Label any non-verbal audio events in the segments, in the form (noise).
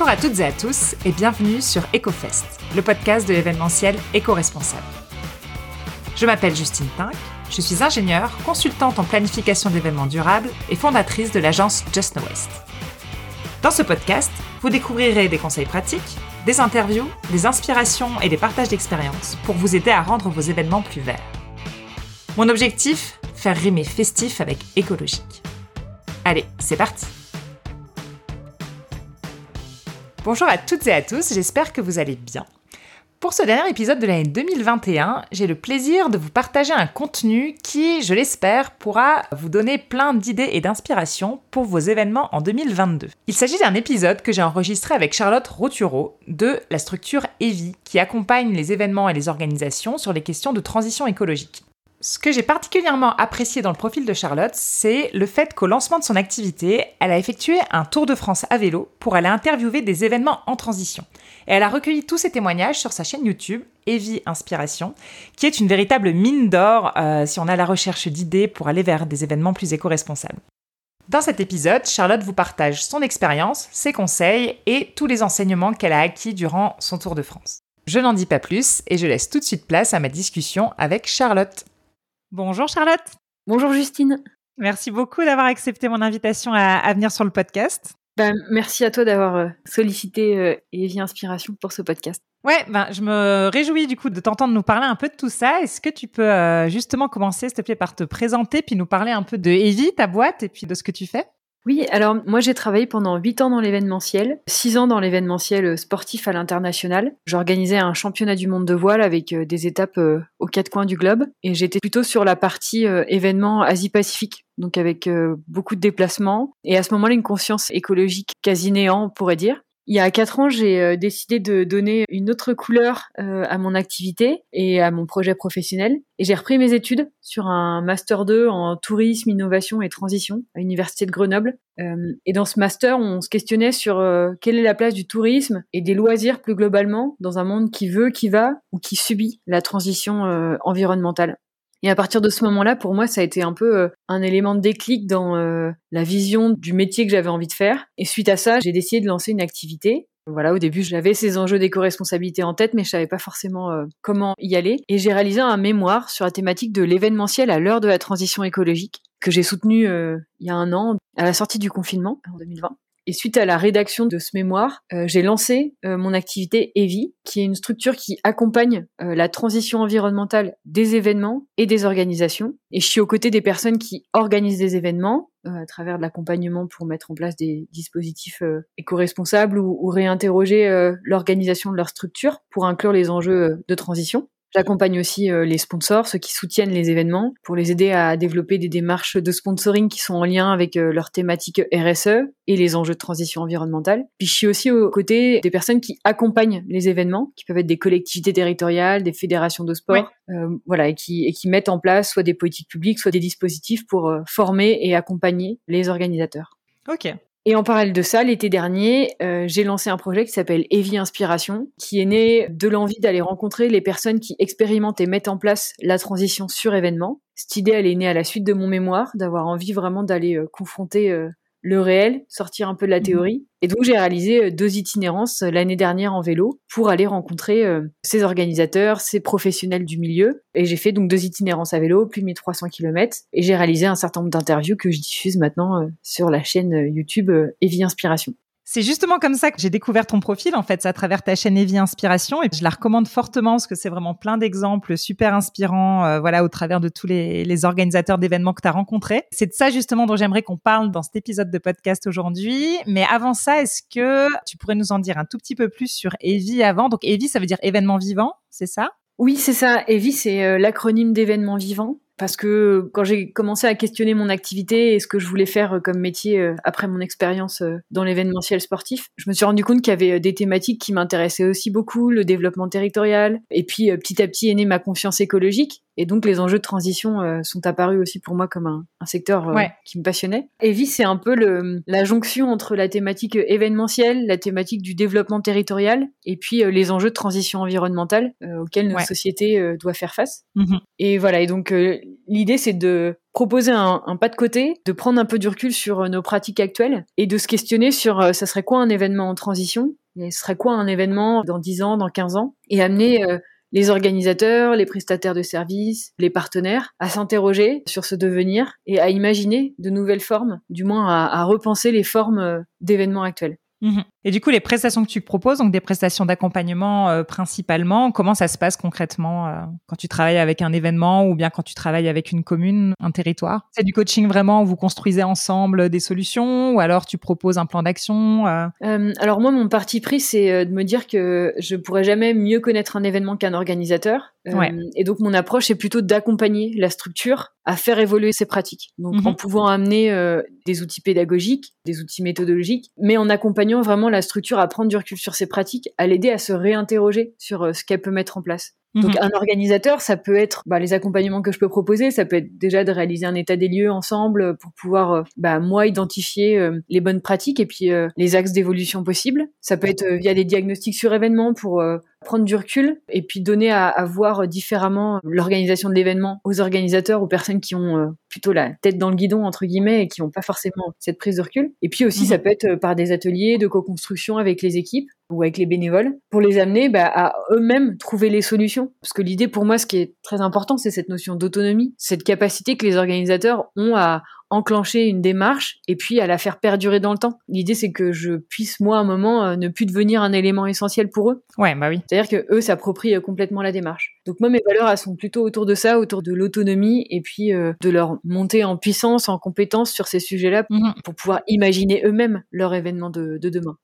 Bonjour à toutes et à tous et bienvenue sur EcoFest, le podcast de l'événementiel éco-responsable. Je m'appelle Justine Pink, je suis ingénieure, consultante en planification d'événements durables et fondatrice de l'agence Just Know West. Dans ce podcast, vous découvrirez des conseils pratiques, des interviews, des inspirations et des partages d'expériences pour vous aider à rendre vos événements plus verts. Mon objectif Faire rimer festif avec écologique. Allez, c'est parti Bonjour à toutes et à tous, j'espère que vous allez bien. Pour ce dernier épisode de l'année 2021, j'ai le plaisir de vous partager un contenu qui, je l'espère, pourra vous donner plein d'idées et d'inspiration pour vos événements en 2022. Il s'agit d'un épisode que j'ai enregistré avec Charlotte Roturo de la structure EVI qui accompagne les événements et les organisations sur les questions de transition écologique. Ce que j'ai particulièrement apprécié dans le profil de Charlotte, c'est le fait qu'au lancement de son activité, elle a effectué un tour de France à vélo pour aller interviewer des événements en transition. Et elle a recueilli tous ces témoignages sur sa chaîne YouTube, Evie Inspiration, qui est une véritable mine d'or euh, si on a la recherche d'idées pour aller vers des événements plus éco-responsables. Dans cet épisode, Charlotte vous partage son expérience, ses conseils et tous les enseignements qu'elle a acquis durant son tour de France. Je n'en dis pas plus et je laisse tout de suite place à ma discussion avec Charlotte. Bonjour Charlotte. Bonjour Justine. Merci beaucoup d'avoir accepté mon invitation à, venir sur le podcast. Ben, merci à toi d'avoir euh, sollicité euh, Evie Inspiration pour ce podcast. Ouais, ben, je me réjouis du coup de t'entendre nous parler un peu de tout ça. Est-ce que tu peux euh, justement commencer, s'il te plaît, par te présenter, puis nous parler un peu de Evie, ta boîte, et puis de ce que tu fais? Oui, alors moi j'ai travaillé pendant 8 ans dans l'événementiel, 6 ans dans l'événementiel sportif à l'international. J'organisais un championnat du monde de voile avec euh, des étapes euh, aux quatre coins du globe et j'étais plutôt sur la partie euh, événement Asie-Pacifique, donc avec beaucoup de déplacements et à ce moment-là une conscience écologique quasi néant, on pourrait dire. Il y a quatre ans, j'ai euh, décidé de donner une autre couleur euh, à mon activité et à mon projet professionnel. Et j'ai repris mes études sur un master 2 en tourisme, innovation et transition à l'université de Grenoble. Euh, et dans ce master, on se questionnait sur quelle est la place du tourisme et des loisirs plus globalement dans un monde qui veut, qui va ou qui subit la transition environnementale. Et à partir de ce moment-là, pour moi, ça a été un peu euh, un élément de déclic dans euh, la vision du métier que j'avais envie de faire. Et suite à ça, j'ai décidé de lancer une activité. Voilà, au début, j'avais ces enjeux d'éco-responsabilité en tête, mais je savais pas forcément euh, comment y aller. Et j'ai réalisé un mémoire sur la thématique de l'événementiel à l'heure de la transition écologique, que j'ai soutenu il y a un an, à la sortie du confinement, en 2020. Et suite à la rédaction de ce mémoire, euh, j'ai lancé euh, mon activité EVI, qui est une structure qui accompagne euh, la transition environnementale des événements et des organisations. Et je suis aux côtés des personnes qui organisent des événements à travers de l'accompagnement pour mettre en place des dispositifs éco-responsables ou, ou réinterroger l'organisation de leur structure pour inclure les enjeux de transition. J'accompagne aussi euh, les sponsors, ceux qui soutiennent les événements, pour les aider à développer des démarches de sponsoring qui sont en lien avec euh, leur thématique RSE et les enjeux de transition environnementale. Puis je suis aussi aux côtés des personnes qui accompagnent les événements, qui peuvent être des collectivités territoriales, des fédérations de sport, euh, voilà, et qui, et qui mettent en place soit des politiques publiques, soit des dispositifs pour former et accompagner les organisateurs. Ok, et en parallèle de ça, l'été dernier, euh, j'ai lancé un projet qui s'appelle Evie Inspiration, qui est né de l'envie d'aller rencontrer les personnes qui expérimentent et mettent en place la transition sur événement. Cette idée, elle est née à la suite de mon mémoire, d'avoir envie vraiment d'aller euh, confronter euh, le réel, sortir un peu de la mhm. théorie. Et donc j'ai réalisé euh, deux itinérances euh, l'année dernière en vélo pour aller rencontrer euh, ces organisateurs, ces professionnels du milieu. Et j'ai fait donc deux itinérances à vélo, plus de 1300 km. Et j'ai réalisé un certain nombre d'interviews que je diffuse maintenant sur la chaîne YouTube Evie Inspiration. C'est justement comme ça que j'ai découvert ton profil, en fait, à travers ta chaîne Evie Inspiration. Et je la recommande fortement parce que c'est vraiment plein d'exemples super inspirants, euh, voilà, au travers de tous les, organisateurs d'événements que tu as rencontrés. C'est de ça, justement, dont j'aimerais qu'on parle dans cet épisode de podcast aujourd'hui. Mais avant ça, est-ce que tu pourrais nous en dire un tout petit peu plus sur Evie avant? Donc, Evie, ça veut dire événement vivant, c'est ça? Oui, c'est ça. EVI, c'est euh, l'acronyme d'événement vivant parce que quand j'ai commencé à questionner mon activité et ce que je voulais faire euh, comme métier euh, après mon expérience euh, dans l'événementiel sportif, je me suis rendu compte qu'il y avait des thématiques qui m'intéressaient aussi beaucoup, le développement territorial, et puis petit à petit est née ma confiance écologique. Et donc les enjeux de transition euh, sont apparus aussi pour moi comme un, un secteur euh, qui me passionnait. Evi, c'est un peu le, la jonction entre la thématique événementielle, la thématique du développement territorial, et puis euh, les enjeux de transition environnementale auxquels notre société doit faire face. Mm-hmm. Et voilà, et donc l'idée c'est de proposer un, un, pas de côté, de prendre un peu du recul sur nos pratiques actuelles et de se questionner sur ça serait quoi un événement en transition? Et ce serait quoi un événement dans 10 ans, dans 15 ans? Et amener les organisateurs, les prestataires de services, les partenaires à s'interroger sur ce devenir et à imaginer de nouvelles formes, du moins à, repenser les formes euh, d'événements actuels. Mhm. Et du coup, les prestations que tu proposes, donc des prestations d'accompagnement euh, principalement, comment ça se passe concrètement euh, quand tu travailles avec un événement ou bien quand tu travailles avec une commune, un territoire? C'est du coaching vraiment où vous construisez ensemble des solutions ou alors tu proposes un plan d'action euh? Alors moi, mon parti pris, c'est de me dire que je pourrais jamais mieux connaître un événement qu'un organisateur. Et donc mon approche est plutôt d'accompagner la structure à faire évoluer ses pratiques. Donc en mhm. pouvant amener des outils pédagogiques, des outils méthodologiques, mais en accompagnant vraiment la structure à prendre du recul sur ses pratiques, à l'aider à se réinterroger sur euh, ce qu'elle peut mettre en place. Donc mhm. un organisateur, ça peut être bah, les accompagnements que je peux proposer, ça peut être déjà de réaliser un état des lieux ensemble pour pouvoir euh, bah, moi identifier euh, les bonnes pratiques et puis les axes d'évolution possibles. Ça peut être via des diagnostics sur événements pour prendre du recul et puis donner à, à voir différemment l'organisation de l'événement aux organisateurs, aux personnes qui ont euh, plutôt la tête dans le guidon entre guillemets et qui n'ont pas forcément cette prise de recul. Et puis aussi, ça mhm. peut être euh, par des ateliers de co-construction avec les équipes ou avec les bénévoles pour les amener bah, à eux-mêmes trouver les solutions. Parce que l'idée pour moi, ce qui est très important, c'est cette notion d'autonomie, cette capacité que les organisateurs ont à enclencher une démarche et puis à la faire perdurer dans le temps. L'idée c'est que je puisse moi à un moment euh, ne plus devenir un élément essentiel pour eux. Ouais, bah oui. C'est-à-dire que eux s'approprient euh, complètement la démarche. Donc moi mes valeurs elles sont plutôt autour de ça, autour de l'autonomie et puis euh, de leur montée en puissance, en compétence sur ces sujets-là mhm. pour pouvoir imaginer eux-mêmes leur événement de, de demain.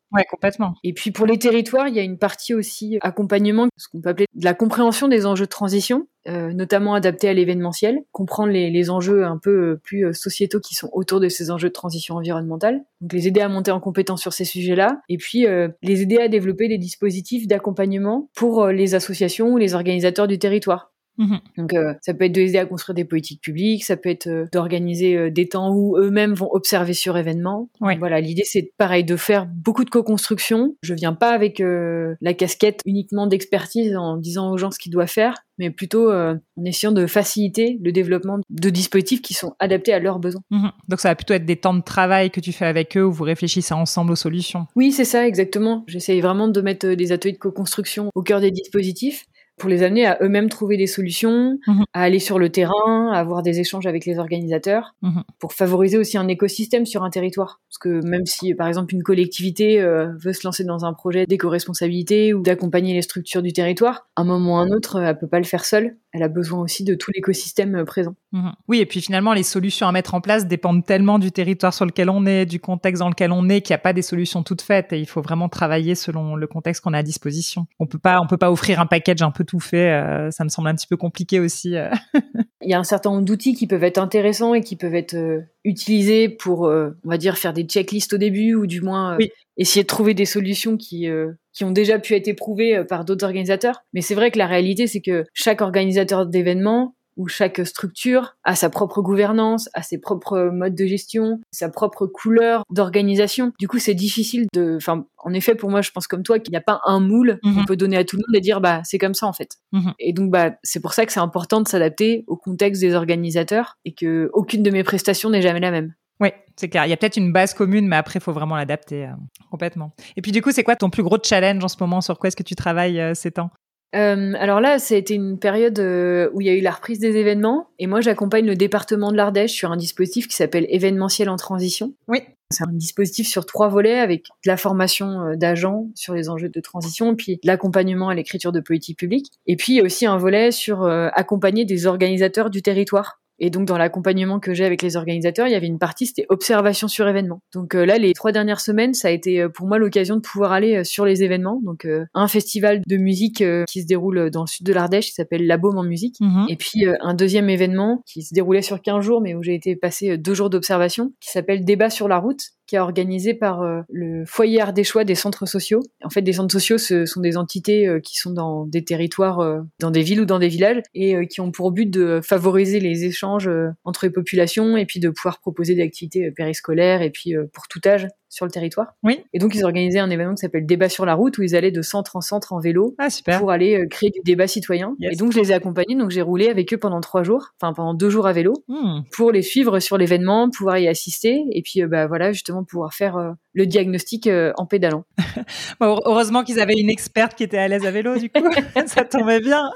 Et puis pour les territoires, il y a une partie aussi accompagnement, ce qu'on peut appeler de la compréhension des enjeux de transition. Euh, notamment adapté à l'événementiel, comprendre les, enjeux un peu euh, plus euh, sociétaux qui sont autour de ces enjeux de transition environnementale, donc les aider à monter en compétence sur ces sujets-là, et puis les aider à développer des dispositifs d'accompagnement pour les associations ou les organisateurs du territoire. Mhm. Donc euh, ça peut être d'aider à construire des politiques publiques, ça peut être euh, d'organiser euh, des temps où eux-mêmes vont observer sur événement. Voilà, l'idée c'est pareil de faire beaucoup de co-construction. Je viens pas avec la casquette uniquement d'expertise en disant aux gens ce qu'ils doivent faire, mais plutôt en essayant de faciliter le développement de dispositifs qui sont adaptés à leurs besoins. Mhm. Donc ça va plutôt être des temps de travail que tu fais avec eux où vous réfléchissez ensemble aux solutions. Oui, c'est ça exactement. J'essaye vraiment de mettre des ateliers de co-construction au cœur des dispositifs pour les amener à eux-mêmes trouver des solutions, mhm. à aller sur le terrain, à avoir des échanges avec les organisateurs, mhm. pour favoriser aussi un écosystème sur un territoire. Parce que même si, par exemple, une collectivité euh, veut se lancer dans un projet d'éco-responsabilité ou d'accompagner les structures du territoire, à un moment ou un autre, elle peut pas le faire seule. Elle a besoin aussi de tout l'écosystème euh, présent. Mhm. Oui, et puis finalement, les solutions à mettre en place dépendent tellement du territoire sur lequel on est, du contexte dans lequel on est, qu'il n'y a pas des solutions toutes faites. Et il faut vraiment travailler selon le contexte qu'on a à disposition. On peut pas, on peut pas offrir un package un peu tout fait. Euh, ça me semble un petit peu compliqué aussi. Euh. (laughs) Il y a un certain nombre d'outils qui peuvent être intéressants et qui peuvent être euh, utilisés pour, on va dire, faire des checklists au début ou du moins essayer de trouver des solutions qui qui ont déjà pu être éprouvées par d'autres organisateurs. Mais c'est vrai que la réalité, c'est que chaque organisateur d'événements où chaque structure a sa propre gouvernance, a ses propres modes de gestion, sa propre couleur d'organisation. Du coup, c'est difficile de, enfin, en effet, pour moi, je pense comme toi qu'il n'y a pas un moule qu'on mhm. peut donner à tout le monde et dire, bah, c'est comme ça, en fait. Mhm. Et donc, bah, c'est pour ça que c'est important de s'adapter au contexte des organisateurs et que aucune de mes prestations n'est jamais la même. Oui, c'est clair. Il y a peut-être une base commune, mais après, il faut vraiment l'adapter euh, complètement. Et puis, du coup, c'est quoi ton plus gros challenge en ce moment? Sur quoi est-ce que tu travailles euh, ces temps? Euh, alors là, ça a été une période où il y a eu la reprise des événements. Et moi, j'accompagne le département de l'Ardèche sur un dispositif qui s'appelle événementiel en transition. Oui. C'est un dispositif sur trois volets avec de la formation d'agents sur les enjeux de transition, puis l'accompagnement à l'écriture de politique publique. Et puis aussi un volet sur accompagner des organisateurs du territoire et donc dans l'accompagnement que j'ai avec les organisateurs, il y avait une partie c'était observation sur événement. Donc euh, là les trois dernières semaines, ça a été euh, pour moi l'occasion de pouvoir aller euh, sur les événements. Donc un festival de musique qui se déroule dans le sud de l'Ardèche qui s'appelle La Baume en musique mhm. et puis un deuxième événement qui se déroulait sur 15 jours mais où j'ai été passer deux jours d'observation qui s'appelle Débat sur la route qui est organisé par euh, le foyer des choix des centres sociaux. En fait, des centres sociaux, ce sont des entités euh, qui sont dans des territoires, euh, dans des villes ou dans des villages, et qui ont pour but de favoriser les échanges entre les populations et puis de pouvoir proposer des activités périscolaires et puis pour tout âge sur le territoire. Oui. Et donc, ils organisaient un événement qui s'appelle Débat sur la route, où ils allaient de centre en centre en vélo ah, pour aller euh, créer du débat citoyen. Et donc, je les ai accompagnés. Donc, j'ai roulé avec eux pendant trois jours, enfin pendant deux jours à vélo, hmm. pour les suivre sur l'événement, pouvoir y assister, et puis euh, bah voilà, justement pouvoir faire euh, le diagnostic en pédalant. (laughs) heureusement qu'ils avaient une experte qui était à l'aise à vélo, du coup, (laughs) (laughs) ça tombait bien.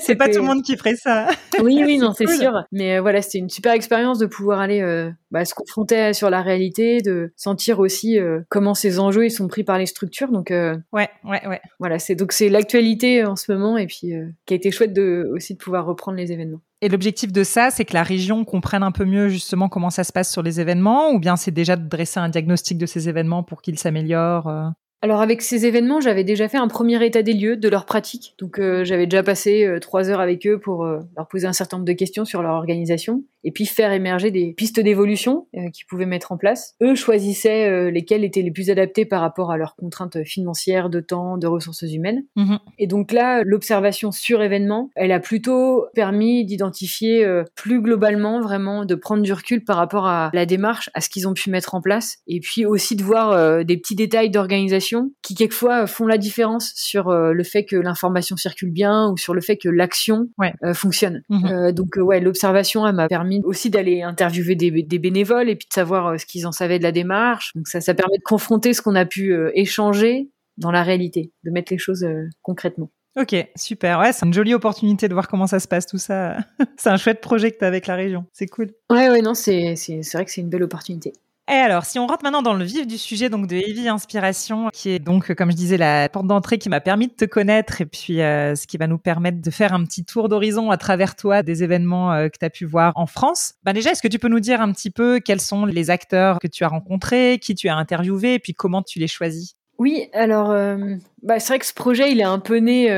c'est pas tout le monde qui ferait ça. oui, oui, non, c'est sûr. Mais voilà, c'était une super expérience de pouvoir aller bah, se confronter sur la réalité, de sentir aussi euh, comment ces enjeux ils sont pris par les structures. Donc euh, ouais, ouais, ouais. Voilà, c'est donc c'est l'actualité en ce moment et puis euh, qui a été chouette de aussi de pouvoir reprendre les événements. Et l'objectif de ça, c'est que la région comprenne un peu mieux justement comment ça se passe sur les événements, ou bien c'est déjà de dresser un diagnostic de ces événements pour qu'ils s'améliorent alors avec ces événements, j'avais déjà fait un premier état des lieux de leur pratique. Donc euh, j'avais déjà passé euh, trois heures avec eux pour euh, leur poser un certain nombre de questions sur leur organisation et puis faire émerger des pistes d'évolution qu'ils pouvaient mettre en place. Eux choisissaient lesquelles étaient les plus adaptées par rapport à leurs contraintes financières, de temps, de ressources humaines. Mhm. Et donc là, l'observation sur événement, elle a plutôt permis d'identifier plus globalement, vraiment, de prendre du recul par rapport à la démarche, à ce qu'ils ont pu mettre en place, et puis aussi de voir des petits détails d'organisation qui quelquefois font la différence sur euh, le fait que l'information circule bien ou sur le fait que l'action euh, fonctionne. Mhm. Euh, donc ouais, l'observation, elle m'a permis aussi d'aller interviewer des, bénévoles et puis de savoir ce qu'ils en savaient de la démarche. Donc ça, ça permet de confronter ce qu'on a pu échanger dans la réalité, de mettre les choses concrètement. Ok, super. Ouais, c'est une jolie opportunité de voir comment ça se passe tout ça. (laughs) c'est un chouette projet que tu as avec la région. C'est cool. Ouais, ouais, non, c'est vrai que c'est une belle opportunité. Et alors, si on rentre maintenant dans le vif du sujet donc de Heavy Inspiration, qui est donc, comme je disais, la porte d'entrée qui m'a permis de te connaître et puis euh, ce qui va nous permettre de faire un petit tour d'horizon à travers toi des événements euh, que tu as pu voir en France. Ben déjà, est-ce que tu peux nous dire un petit peu quels sont les acteurs que tu as rencontrés, qui tu as interviewé et puis comment tu les choisis? Oui, alors, euh, bah, c'est vrai que ce projet, il est un peu né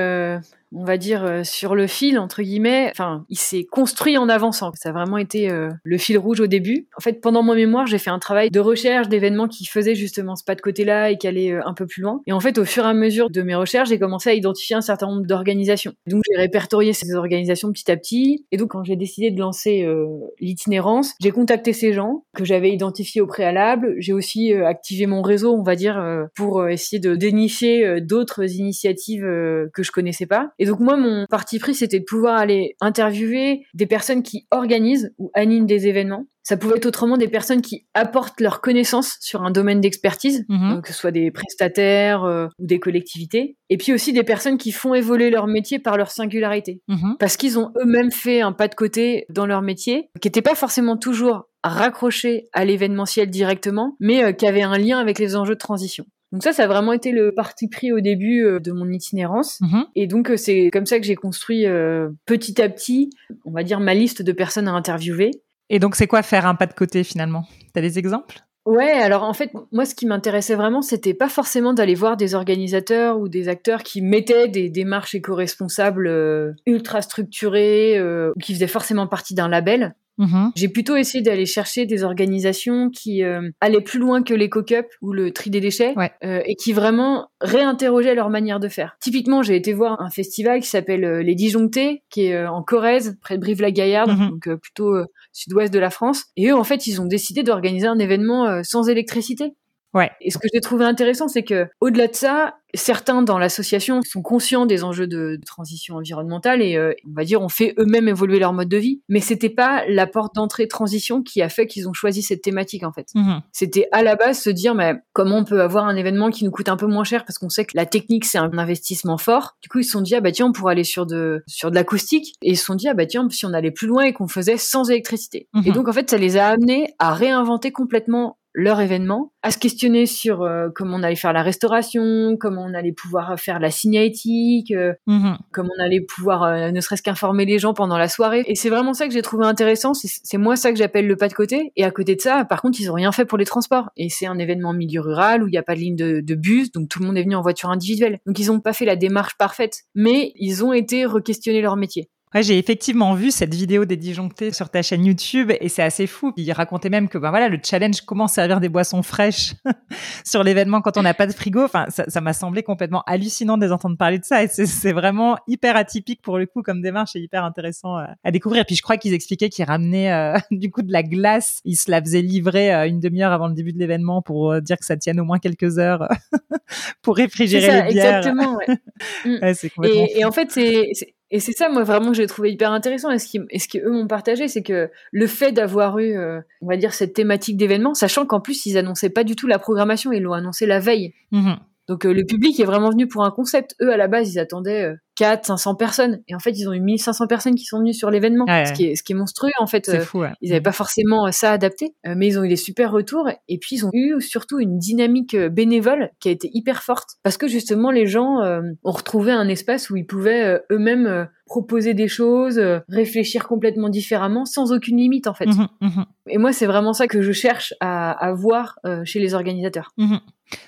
on va dire, euh, sur le fil, entre guillemets. Enfin, il s'est construit en avançant. Ça a vraiment été euh, le fil rouge au début. En fait, pendant mon mémoire, j'ai fait un travail de recherche d'événements qui faisaient justement ce pas de côté-là et qui allaient euh, un peu plus loin. Et en fait, au fur et à mesure de mes recherches, j'ai commencé à identifier un certain nombre d'organisations. Donc, j'ai répertorié ces organisations petit à petit. Et donc, quand j'ai décidé de lancer l'itinérance, j'ai contacté ces gens que j'avais identifiés au préalable. J'ai aussi activé mon réseau, on va dire, pour essayer de dénicher d'autres initiatives que je connaissais pas. Et donc moi, mon parti pris, c'était de pouvoir aller interviewer des personnes qui organisent ou animent des événements. Ça pouvait être autrement des personnes qui apportent leurs connaissances sur un domaine d'expertise, mhm. euh, que ce soit des prestataires euh, ou des collectivités. Et puis aussi des personnes qui font évoluer leur métier par leur singularité. Mhm. Parce qu'ils ont eux-mêmes fait un pas de côté dans leur métier, qui n'était pas forcément toujours raccroché à l'événementiel directement, mais euh, qui avait un lien avec les enjeux de transition. Donc ça, ça a vraiment été le parti pris au début euh, de mon itinérance. Mhm. Et donc euh, c'est comme ça que j'ai construit euh, petit à petit, on va dire, ma liste de personnes à interviewer. Et donc c'est quoi faire un pas de côté finalement? T'as des exemples? Ouais, alors en fait, moi, ce qui m'intéressait vraiment, c'était pas forcément d'aller voir des organisateurs ou des acteurs qui mettaient des démarches éco-responsables ultra structurées ou qui faisaient forcément partie d'un label. Mhm. J'ai plutôt essayé d'aller chercher des organisations qui euh, allaient plus loin que l'éco-cup ou le tri des déchets euh, et qui vraiment réinterrogeaient leur manière de faire. Typiquement, j'ai été voir un festival qui s'appelle euh, Les Disjonctés, qui est en Corrèze, près de Brive-la-Gaillarde, mhm. donc plutôt sud-ouest de la France. Et eux, en fait, ils ont décidé d'organiser un événement sans électricité. Ouais. Et ce que j'ai trouvé intéressant, c'est que au-delà de ça, certains dans l'association sont conscients des enjeux de, transition environnementale et euh, on va dire ont fait eux-mêmes évoluer leur mode de vie. Mais c'était pas la porte d'entrée transition qui a fait qu'ils ont choisi cette thématique en fait. Mhm. C'était à la base se dire mais comment on peut avoir un événement qui nous coûte un peu moins cher parce qu'on sait que la technique c'est un investissement fort. Du coup ils se sont dit ah bah tiens on pourrait aller sur de sur de l'acoustique et ils se sont dit ah bah tiens si on allait plus loin et qu'on faisait sans électricité. Mhm. Et donc en fait ça les a amenés à réinventer complètement leur événement, à se questionner sur euh, comment on allait faire la restauration, comment on allait pouvoir faire la signalétique, euh, mhm. comment on allait pouvoir euh, ne serait-ce qu'informer les gens pendant la soirée. Et c'est vraiment ça que j'ai trouvé intéressant, c'est moi ça que j'appelle le pas de côté. Et à côté de ça, par contre, ils ont rien fait pour les transports. Et c'est un événement en milieu rural où il n'y a pas de ligne de, de, bus, donc tout le monde est venu en voiture individuelle. Donc ils n'ont pas fait la démarche parfaite, mais ils ont été re-questionner leur métier. Ouais, j'ai effectivement vu cette vidéo des disjonctés sur ta chaîne YouTube et c'est assez fou. Il racontait même que ben voilà, le challenge comment servir des boissons fraîches (laughs) sur l'événement quand on n'a pas de frigo. Enfin, ça m'a semblé complètement hallucinant de les entendre parler de ça et c'est vraiment hyper atypique pour le coup comme démarche et hyper intéressant à, à découvrir. Et puis je crois qu'ils expliquaient qu'ils ramenaient euh, (laughs) du coup de la glace. Ils se la faisaient livrer euh, une demi-heure avant le début de l'événement pour euh, dire que ça tienne au moins quelques heures (laughs) pour réfrigérer ça, les bières. Exactement. Ouais. Ouais, et, et en fait, c'est et c'est ça, moi, vraiment, que j'ai trouvé hyper intéressant. Et ce qu'eux m'ont partagé, c'est que le fait d'avoir eu, euh, on va dire, cette thématique d'événement, sachant qu'en plus, ils annonçaient pas du tout la programmation, ils l'ont annoncé la veille. Mmh Donc, euh, le public est vraiment venu pour un concept. Eux, à la base, ils attendaient euh, 4 500 personnes. Et en fait ils ont eu 1500 personnes qui sont venues sur l'événement ce qui est ce qui est monstrueux en fait euh, fou, ils n'avaient pas forcément euh, ça adapté euh, mais ils ont eu des super retours. Et puis ils ont eu surtout une dynamique bénévole qui a été hyper forte. Parce que justement les gens ont retrouvé un espace où ils pouvaient eux-mêmes proposer des choses, réfléchir complètement différemment, sans aucune limite en fait. Mmh mmh et moi, c'est vraiment ça que je cherche à, à voir chez les organisateurs. Mmh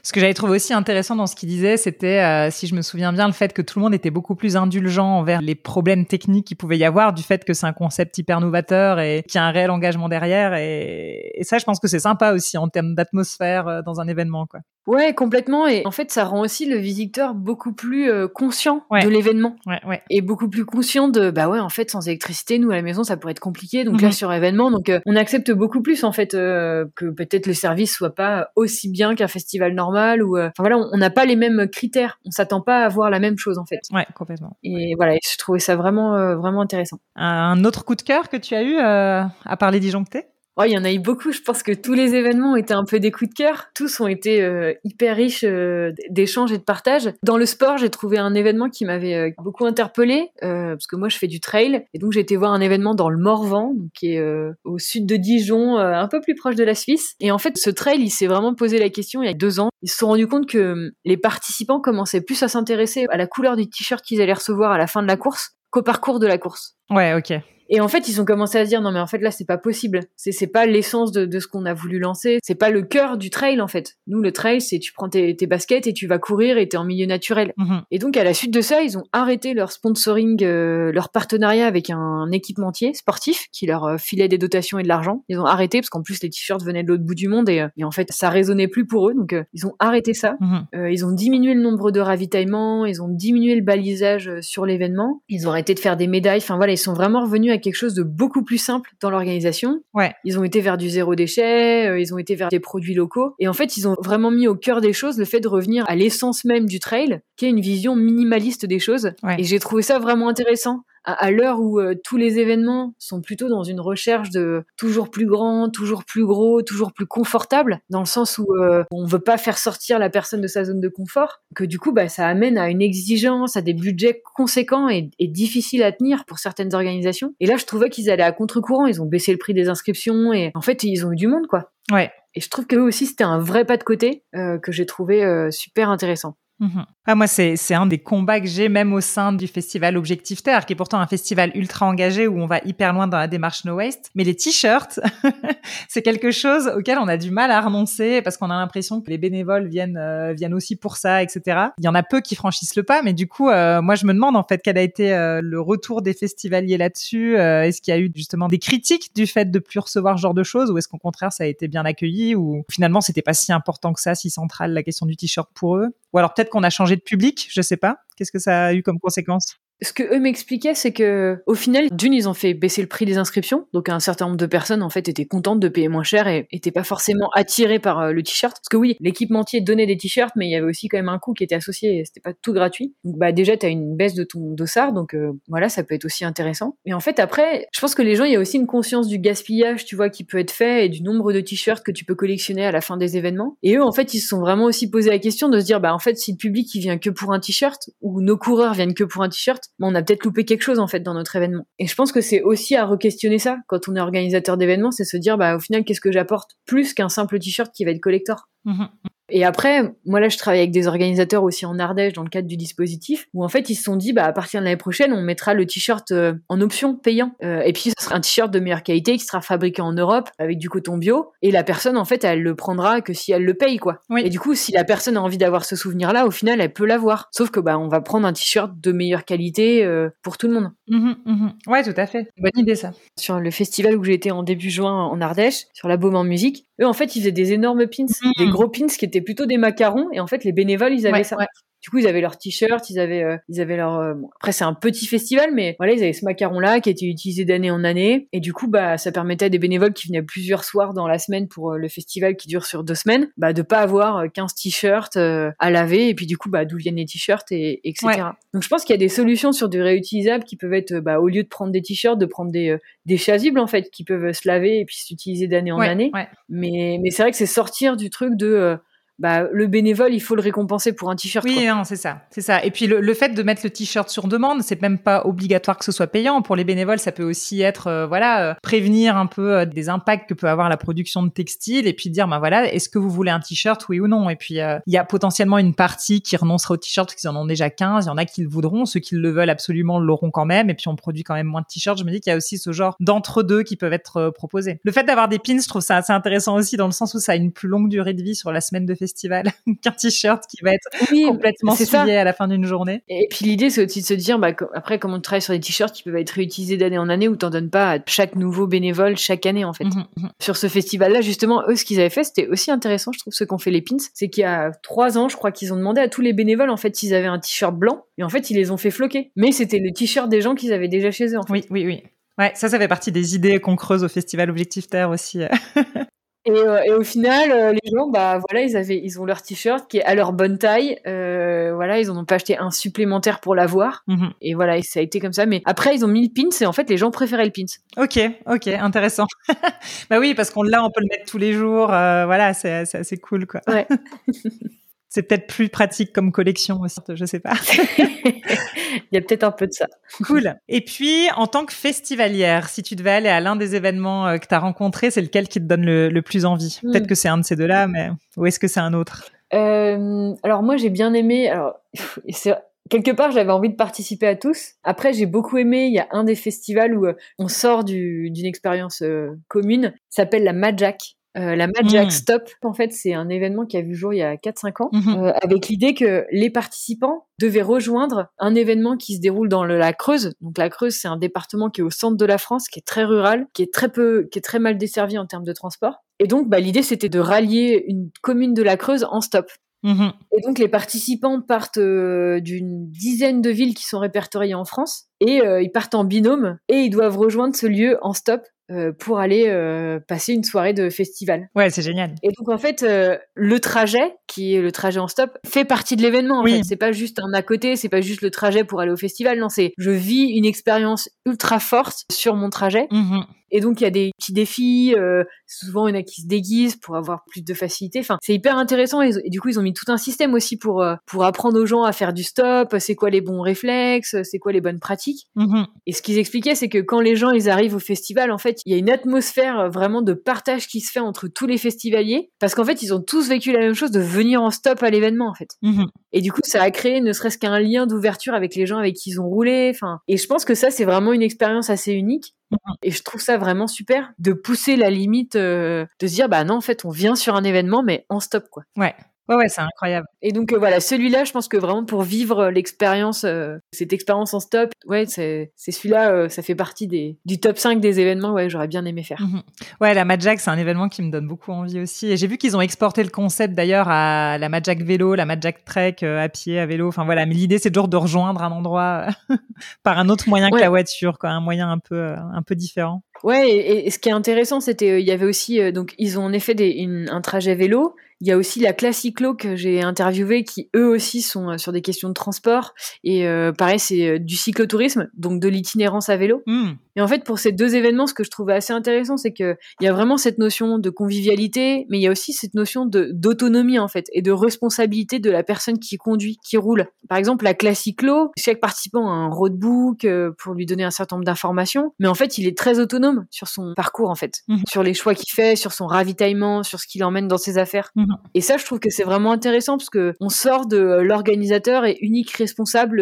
ce que j'avais trouvé aussi intéressant dans ce qu'il disait, c'était, si je me souviens bien, le fait que tout le monde était beaucoup plus indulgent envers les problèmes techniques qu'il pouvait y avoir du fait que c'est un concept hyper novateur et qu'il y a un réel engagement derrière. Et, ça, je pense que c'est sympa aussi en termes d'atmosphère euh, dans un événement, quoi. Ouais, complètement. Et en fait, ça rend aussi le visiteur beaucoup plus euh, conscient de l'événement. Ouais, ouais. Et beaucoup plus conscient de, bah ouais, en fait, sans électricité, nous, à la maison, ça pourrait être compliqué. Donc là, mhm. sur événement, donc euh, on accepte beaucoup plus, en fait, que peut-être le service soit pas aussi bien qu'un festival normal ou, enfin voilà, on n'a pas les mêmes critères. On s'attend pas à voir la même chose, en fait. Ouais, complètement. Et voilà, je trouvais ça vraiment, euh, vraiment intéressant. Un autre coup de cœur que tu as eu euh, à parler disjoncté Oh, il y en a eu beaucoup. Je pense que tous les événements été un peu des coups de cœur. Tous ont été euh, hyper riches euh, d'échanges et de partage. Dans le sport, j'ai trouvé un événement qui m'avait euh, beaucoup interpellé parce que moi, je fais du trail et donc j'ai été voir un événement dans le Morvan, qui est au sud de Dijon, un peu plus proche de la Suisse. Et en fait, ce trail, il s'est vraiment posé la question il y a deux ans. Ils se sont rendus compte que les participants commençaient plus à s'intéresser à la couleur du t-shirt qu'ils allaient recevoir à la fin de la course qu'au parcours de la course. Ouais, ok. Et en fait, ils ont commencé à se dire non mais en fait là c'est pas possible. C'est c'est pas l'essence de, de ce qu'on a voulu lancer. C'est pas le cœur du trail en fait. Nous le trail c'est tu prends tes, tes baskets et tu vas courir et t'es en milieu naturel. Mhm. Et donc à la suite de ça, ils ont arrêté leur sponsoring, euh, leur partenariat avec un équipementier sportif qui leur euh, filait des dotations et de l'argent. Ils ont arrêté parce qu'en plus les t-shirts venaient de l'autre bout du monde et, euh, et, en fait ça résonnait plus pour eux. Donc ils ont arrêté ça. Mhm. ils ont diminué le nombre de ravitaillements. Ils ont diminué le balisage sur l'événement. Ils ont arrêté de faire des médailles. Enfin voilà, ils sont vraiment revenus à quelque chose de beaucoup plus simple dans l'organisation. Ouais. Ils ont été vers du zéro déchet, euh, ils ont été vers des produits locaux. Et en fait, ils ont vraiment mis au cœur des choses le fait de revenir à l'essence même du trail, qui est une vision minimaliste des choses. Et j'ai trouvé ça vraiment intéressant à, l'heure où euh, tous les événements sont plutôt dans une recherche de toujours plus grand, toujours plus gros, toujours plus confortable, dans le sens où euh, on veut pas faire sortir la personne de sa zone de confort, que du coup, bah, ça amène à une exigence, à des budgets conséquents et, et difficiles à tenir pour certaines organisations. Et là, je trouvais qu'ils allaient à contre-courant, ils ont baissé le prix des inscriptions et en fait, ils ont eu du monde, quoi. Ouais. Et je trouve qu'eux aussi, c'était un vrai pas de côté euh, que j'ai trouvé euh, super intéressant. Mhm. Ah, moi, c'est, c'est un des combats que j'ai même au sein du festival Objectif Terre, qui est pourtant un festival ultra engagé où on va hyper loin dans la démarche No Waste. Mais les t-shirts, (laughs) c'est quelque chose auquel on a du mal à renoncer parce qu'on a l'impression que les bénévoles viennent, euh, viennent aussi pour ça, etc. Il y en a peu qui franchissent le pas, mais du coup, euh, moi, je me demande en fait quel a été euh, le retour des festivaliers là-dessus. est-ce qu'il y a eu justement des critiques du fait de plus recevoir ce genre de choses ou est-ce qu'au contraire, ça a été bien accueilli ou finalement, c'était pas si important que ça, si central la question du t-shirt pour eux? Ou alors peut-être qu'on a changé de public, je sais pas. Qu'est-ce que ça a eu comme conséquence? Ce que eux m'expliquaient, c'est que au final, d'une, ils ont fait baisser le prix des inscriptions, donc un certain nombre de personnes en fait étaient contentes de payer moins cher et étaient pas forcément attirées par euh, le t-shirt. Parce que oui, l'équipementier donnait des t-shirts, mais il y avait aussi quand même un coût qui était associé, et c'était pas tout gratuit. Donc bah déjà, t'as une baisse de ton dossard, donc euh, voilà, ça peut être aussi intéressant. Et en fait, après, je pense que les gens, il y a aussi une conscience du gaspillage, tu vois, qui peut être fait et du nombre de t-shirts que tu peux collectionner à la fin des événements. Et eux, en fait, ils se sont vraiment aussi posé la question de se dire, bah en fait, si le public il vient que pour un t-shirt ou nos coureurs viennent que pour un t-shirt, on a peut-être loupé quelque chose en fait dans notre événement. Et je pense que c'est aussi à re-questionner ça quand on est organisateur d'événements, c'est se dire bah au final qu'est-ce que j'apporte plus qu'un simple t-shirt qui va être collector? Mmh Et après, moi là, je travaille avec des organisateurs aussi en Ardèche dans le cadre du dispositif, où en fait ils se sont dit, bah à partir de l'année prochaine, on mettra le t-shirt euh, en option payant, euh, et puis ce sera un t-shirt de meilleure qualité qui sera fabriqué en Europe avec du coton bio, et la personne en fait, elle le prendra que si elle le paye quoi. Et du coup, si la personne a envie d'avoir ce souvenir-là, au final, elle peut l'avoir. Sauf que bah on va prendre un t-shirt de meilleure qualité euh, pour tout le monde. Mmh, mmh. Ouais, tout à fait. Bonne idée ça. Sur le festival où été en début juin en Ardèche, sur la Baume en musique, eux en fait ils faisaient des énormes pins, mmh. des gros pins qui étaient plutôt des macarons et en fait les bénévoles ils avaient ça. Du coup, ils avaient leur t-shirt, ils avaient, euh, ils avaient leur. Euh, après, c'est un petit festival, mais voilà, ils avaient ce macaron-là qui était utilisé d'année en année. Et du coup, bah, ça permettait à des bénévoles qui venaient plusieurs soirs dans la semaine pour euh, le festival qui dure sur deux semaines, bah, de pas avoir 15 t-shirts à laver. Et puis, du coup, bah, d'où viennent les t-shirts et etc. Donc, je pense qu'il y a des solutions sur du réutilisable qui peuvent être, bah, au lieu de prendre des t-shirts, de prendre des, des chasubles en fait, qui peuvent se laver et puis s'utiliser d'année en année. Mais, mais c'est vrai que c'est sortir du truc de bah, le bénévole, il faut le récompenser pour un t-shirt. Oui, c'est ça, c'est ça. Et puis le, fait de mettre le t-shirt sur demande, c'est même pas obligatoire que ce soit payant. Pour les bénévoles, ça peut aussi être, euh, voilà, euh, prévenir un peu euh, des impacts que peut avoir la production de textiles et puis dire, ben voilà, est-ce que vous voulez un t-shirt, oui ou non? Et puis il y a potentiellement une partie qui renoncera au t-shirt parce qu'ils en ont déjà 15. Il y en a qui le voudront, ceux qui le veulent absolument l'auront quand même. Et puis on produit quand même moins de t-shirts. Je me dis qu'il y a aussi ce genre d'entre-deux qui peuvent être proposés. Le fait d'avoir des pins, je trouve ça assez intéressant aussi dans le sens où ça a une plus longue durée de vie sur la semaine de festival. (laughs) qu'un t-shirt qui va être complètement souillé à la fin d'une journée. Et puis l'idée, c'est aussi de se dire, bah, après, comment on travaille sur des t-shirts qui peuvent être réutilisés d'année en année ou t'en donnes pas à chaque nouveau bénévole chaque année, en fait. Mhm, mhm. Sur ce festival-là, justement, eux, ce qu'ils avaient fait, c'était aussi intéressant, je trouve, ce qu'ont fait les pins. C'est qu'il y a trois ans, je crois qu'ils ont demandé à tous les bénévoles, en fait, s'ils avaient un t-shirt blanc. Et en fait, ils les ont fait floquer. Mais c'était le t-shirt des gens qu'ils avaient déjà chez eux, en fait. Oui, oui, oui. Ouais, ça, ça fait partie des idées qu'on creuse au festival Objectif Terre aussi. (laughs) Euh, et, au final, euh, les gens, bah voilà, ils avaient, ils ont leur t-shirt qui est à leur bonne taille. Euh, voilà, ils en ont pas acheté un supplémentaire pour l'avoir. Mhm. Et voilà, et ça a été comme ça. Mais après, ils ont mis le pins et en fait, les gens préféraient le pins. Ok, ok, intéressant. (laughs) bah oui, parce qu'on l'a, on peut le mettre tous les jours. voilà, c'est assez cool, quoi. Ouais. (laughs) c'est peut-être plus pratique comme collection aussi, je sais pas. (laughs) Il y a peut-être un peu de ça. Cool. Et puis, en tant que festivalière, si tu devais aller à l'un des événements euh, que tu as rencontrés, c'est lequel qui te donne le, plus envie? Hmm. Peut-être que c'est un de ces deux-là, mais ou est-ce que c'est un autre? Euh, Alors moi, j'ai bien aimé. Alors, (laughs) quelque part, j'avais envie de participer à tous. Après, j'ai beaucoup aimé. Il y a un des festivals où euh, on sort d'une expérience commune. S'appelle la Majak. Euh, la Magic hmm. Stop, en fait, c'est un événement qui a vu jour il y a 4-5 ans, mhm. euh, avec l'idée que les participants devaient rejoindre un événement qui se déroule dans la Creuse. Donc la Creuse, c'est un département qui est au centre de la France, qui est très rural, qui est très peu, qui est très mal desservi en termes de transport. Et donc, bah, l'idée, c'était de rallier une commune de la Creuse en stop. Mhm. Et donc les participants partent euh, d'une dizaine de villes qui sont répertoriées en France et ils partent en binôme et ils doivent rejoindre ce lieu en stop euh, pour aller euh, passer une soirée de festival. Ouais, c'est génial. Et donc en fait, euh, le trajet, qui est le trajet en stop, fait partie de l'événement. En oui. C'est pas juste un à côté, c'est pas juste le trajet pour aller au festival. Non, c'est je vis une expérience ultra forte sur mon trajet. Mmh et donc il y a des petits défis. souvent il y en a qui se déguisent pour avoir plus de facilité. Enfin, c'est hyper intéressant. Et, du coup ils ont mis tout un système aussi pour pour apprendre aux gens à faire du stop. C'est quoi les bons réflexes? C'est quoi les bonnes pratiques? Mmh Et ce qu'ils expliquaient, c'est que quand les gens ils arrivent au festival, en fait il y a une atmosphère euh, vraiment de partage qui se fait entre tous les festivaliers, parce qu'en fait, ils ont tous vécu la même chose de venir en stop à l'événement, en fait. Mhm. Et du coup, ça a créé ne serait-ce qu'un lien d'ouverture avec les gens avec qui ils ont roulé. Enfin, et je pense que ça, c'est vraiment une expérience assez unique. Mhm. Et je trouve ça vraiment super de pousser la limite, euh, de se dire, bah non, en fait, on vient sur un événement, mais en stop, quoi. Ouais. Ouais, ouais, c'est incroyable. Et donc euh, voilà, celui-là, je pense que vraiment pour vivre euh, l'expérience, euh, cette expérience en stop, ouais, c'est celui-là, ça fait partie des, du top 5 des événements, ouais, j'aurais bien aimé faire. Mhm. Ouais, la Majak, c'est un événement qui me donne beaucoup envie aussi. Et j'ai vu qu'ils ont exporté le concept d'ailleurs à la Majak vélo, la Majak trek à pied, à vélo. Enfin voilà, mais l'idée c'est toujours de rejoindre un endroit (laughs) par un autre moyen que la voiture, quoi, un moyen un peu, un peu différent. Ouais, et, ce qui est intéressant, c'était, il y avait aussi, donc ils ont en effet des, un trajet vélo, il y a aussi la Classiclo que j'ai interviewé qui eux aussi sont euh, sur des questions de transport et euh, pareil c'est euh, du cyclotourisme donc de l'itinérance à vélo. Hmm. Et en fait pour ces deux événements ce que je trouvais assez intéressant c'est que il y a vraiment cette notion de convivialité mais il y a aussi cette notion de d'autonomie en fait et de responsabilité de la personne qui conduit, qui roule. Par exemple la Classiclo, chaque participant a un roadbook pour lui donner un certain nombre d'informations mais en fait il est très autonome sur son parcours en fait, hmm. sur les choix qu'il fait, sur son ravitaillement, sur ce qu'il emmène dans ses affaires. Hmm. Et ça, je trouve que c'est vraiment intéressant parce que on sort de l'organisateur et unique responsable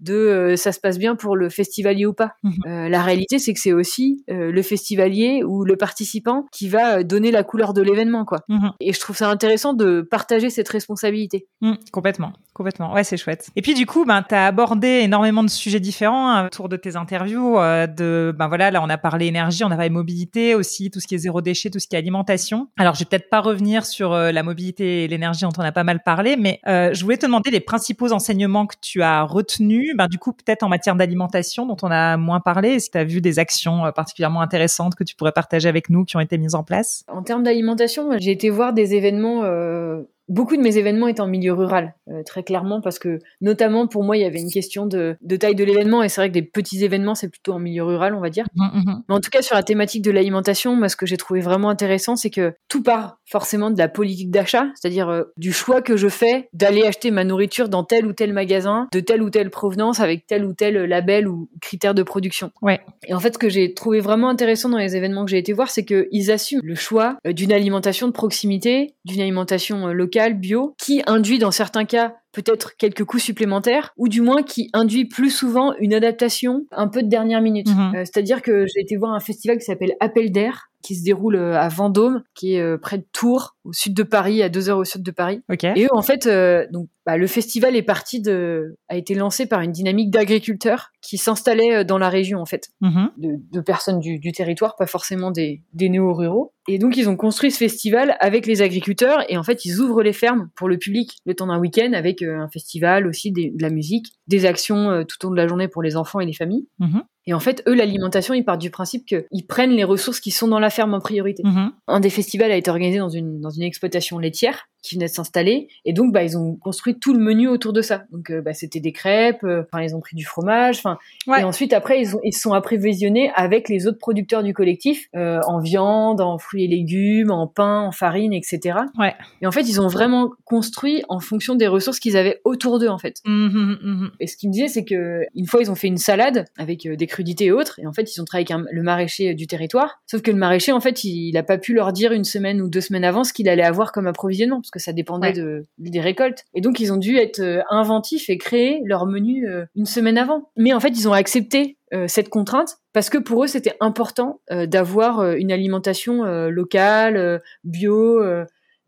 de ça se passe bien pour le festivalier ou pas. Mhm. la réalité, c'est que c'est aussi le festivalier ou le participant qui va donner la couleur de l'événement, quoi. Mhm. Et je trouve ça intéressant de partager cette responsabilité. Mhm, complètement, complètement. Ouais, c'est chouette. Et puis du coup, ben, tu as abordé énormément de sujets différents hein, autour de tes interviews. de, ben voilà, là, on a parlé énergie, on a parlé mobilité aussi, tout ce qui est zéro déchet, tout ce qui est alimentation. Alors, je vais peut-être pas revenir sur la mobilité et l'énergie dont on a pas mal parlé, mais je voulais te demander les principaux enseignements que tu as retenus. Ben, du coup, peut-être en matière d'alimentation dont on a moins parlé. Est-ce que tu as vu des actions particulièrement intéressantes que tu pourrais partager avec nous qui ont été mises en place? En termes d'alimentation, j'ai été voir des événements euh, beaucoup de mes événements étaient en milieu rural, euh, très clairement, parce que notamment pour moi, il y avait une question de, taille de l'événement, et c'est vrai que des petits événements, c'est plutôt en milieu rural, on va dire. Mmh, mmh. Mais en tout cas, sur la thématique de l'alimentation, moi, ce que j'ai trouvé vraiment intéressant, c'est que tout part forcément de la politique d'achat, c'est-à-dire euh, du choix que je fais d'aller acheter ma nourriture dans tel ou tel magasin, de telle ou telle provenance, avec tel ou tel label ou critère de production. Ouais. Et en fait, ce que j'ai trouvé vraiment intéressant dans les événements que j'ai été voir, c'est qu'ils assument le choix euh, d'une alimentation de proximité, d'une alimentation locale, bio, qui induit dans certains cas peut-être quelques coûts supplémentaires, ou du moins qui induit plus souvent une adaptation un peu de dernière minute. Mhm. Euh, c'est-à-dire que j'ai été voir un festival qui s'appelle Appel d'air, qui se déroule euh, à Vendôme, qui est euh, près de Tours, au sud de Paris, à deux heures au sud de Paris. Et eux, en fait, donc, bah, le festival est parti de, a été lancé par une dynamique d'agriculteurs qui s'installaient dans la région, en fait, mhm. de, personnes du, territoire, pas forcément des, des néo-ruraux. Et donc, ils ont construit ce festival avec les agriculteurs, et en fait, ils ouvrent les fermes pour le public le temps d'un week-end avec un festival aussi, de la musique, des actions euh, tout au long de la journée pour les enfants et les familles. Mhm. Et en fait, eux, l'alimentation, ils partent du principe qu'ils prennent les ressources qui sont dans la ferme en priorité. Mhm. Un des festivals a été organisé dans une, dans une exploitation laitière qui venait de s'installer. Et donc, bah, ils ont construit tout le menu autour de ça. Donc, euh, bah, c'était des crêpes, euh, enfin, ils ont pris du fromage, enfin. Et ensuite, après, ils, ont, ils sont apprévisionnés avec les autres producteurs du collectif, euh, en viande, en fruits et légumes, en pain, en farine, etc. Ouais. Et en fait, ils ont vraiment construit en fonction des ressources qu'ils avaient autour d'eux, en fait. Mmh, mmh, mmh, et ce qu'ils me disaient, c'est que une fois, ils ont fait une salade avec des crudités et autres. Et en fait, ils ont travaillé avec le maraîcher du territoire. Sauf que le maraîcher, en fait, il, il a pas pu leur dire une semaine ou deux semaines avant ce qu'il allait avoir comme approvisionnement que ça dépendait de, des récoltes. Et donc, ils ont dû être euh, inventifs et créer leur menu euh, une semaine avant. Mais en fait, ils ont accepté euh, cette contrainte parce que pour eux, c'était important d'avoir une alimentation locale, bio,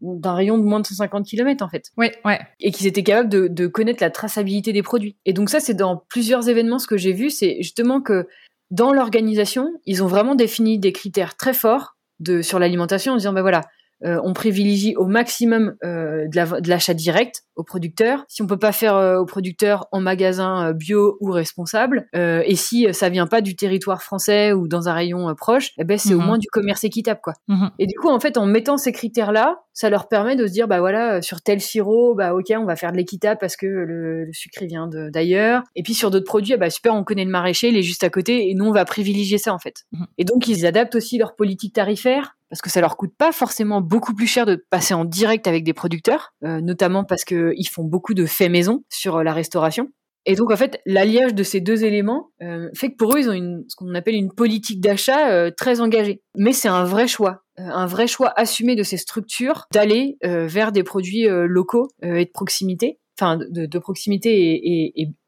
d'un rayon de moins de 150 km en fait. Ouais, ouais. Et qu'ils étaient capables de, de, connaître la traçabilité des produits. Et donc ça, c'est dans plusieurs événements ce que j'ai vu, c'est justement que dans l'organisation, ils ont vraiment défini des critères très forts de, sur l'alimentation en disant, ben voilà, euh, on privilégie au maximum euh, de l'achat direct aux producteurs. Si on peut pas faire euh, aux producteurs en magasin bio ou responsable, et si ça vient pas du territoire français ou dans un rayon proche, eh ben c'est au mhm. moins du commerce équitable quoi. Mhm. Et du coup en fait en mettant ces critères là, ça leur permet de se dire bah voilà sur tel sirop bah ok on va faire de l'équitable parce que le, sucre vient d'ailleurs. Et puis sur d'autres produits bah super on connaît le maraîcher il est juste à côté et nous on va privilégier ça en fait. Mhm. Et donc ils adaptent aussi leur politique tarifaire parce que ça leur coûte pas forcément beaucoup plus cher de passer en direct avec des producteurs, euh, notamment parce qu'ils font beaucoup de faits maison sur euh, la restauration. Et donc en fait, l'alliage de ces deux éléments euh, fait que pour eux, ils ont ce qu'on appelle une politique d'achat très engagée. Mais c'est un vrai choix, un vrai choix assumé de ces structures d'aller vers des produits locaux et de proximité, enfin de, proximité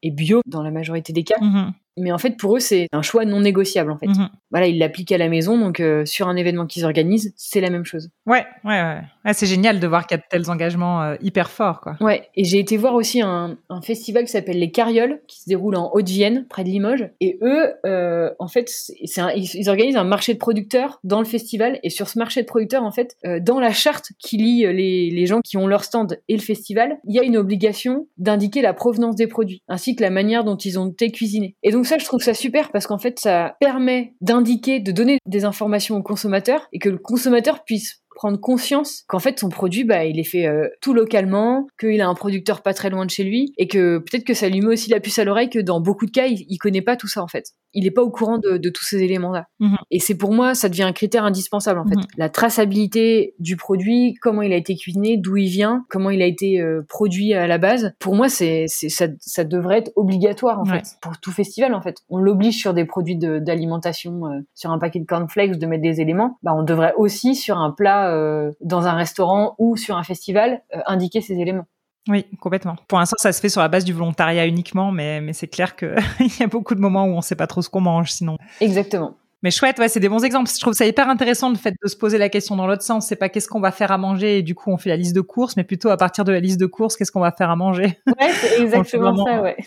et, bio dans la majorité des cas. Mmh mais en fait pour eux c'est un choix non négociable en fait. Mhm. Voilà, ils l'appliquent à la maison donc euh, sur un événement qu'ils organisent, c'est la même chose. Ouais, ouais, ouais. Ah, c'est génial de voir qu'il y a de tels engagements euh, hyper forts quoi. Ouais, et j'ai été voir aussi un, un festival qui s'appelle les Carrioles qui se déroule en Haute-Vienne près de Limoges et eux euh, en fait ils, organisent un marché de producteurs dans le festival et sur ce marché de producteurs en fait dans la charte qui lie les, les gens qui ont leur stand et le festival, il y a une obligation d'indiquer la provenance des produits ainsi que la manière dont ils ont été cuisinés. Et donc ça, je trouve ça super parce qu'en fait, ça permet d'indiquer, de donner des informations au consommateur et que le consommateur puisse prendre conscience qu'en fait son produit bah il est fait euh, tout localement, qu'il a un producteur pas très loin de chez lui et que peut-être que ça lui met aussi la puce à l'oreille que dans beaucoup de cas il, il connaît pas tout ça en fait. Il est pas au courant de, de tous ces éléments là. Mhm. Et c'est pour moi ça devient un critère indispensable en fait. Mhm. La traçabilité du produit, comment il a été cuisiné, d'où il vient, comment il a été euh, produit à la base. Pour moi c'est ça, ça devrait être obligatoire en fait pour tout festival en fait. On l'oblige sur des produits d'alimentation, euh, sur un paquet de cornflakes de mettre des éléments. Bah on devrait aussi sur un plat va dans un restaurant ou sur un festival indiquer ces éléments. Oui, complètement. Pour l'instant, ça se fait sur la base du volontariat uniquement, mais, mais c'est clair qu'il (laughs) y a beaucoup de moments où on ne sait pas trop ce qu'on mange sinon. Exactement. Mais chouette, ouais, c'est des bons exemples. Je trouve ça hyper intéressant le fait de se poser la question dans l'autre sens. C'est pas qu'est-ce qu'on va faire à manger et du coup on fait la liste de courses, mais plutôt à partir de la liste de courses, qu'est-ce qu'on va faire à manger? Ouais, c'est (laughs) exactement ça, ouais.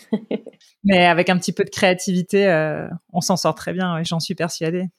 mais avec un petit peu de créativité, euh, on s'en sort très bien. J'en suis persuadée.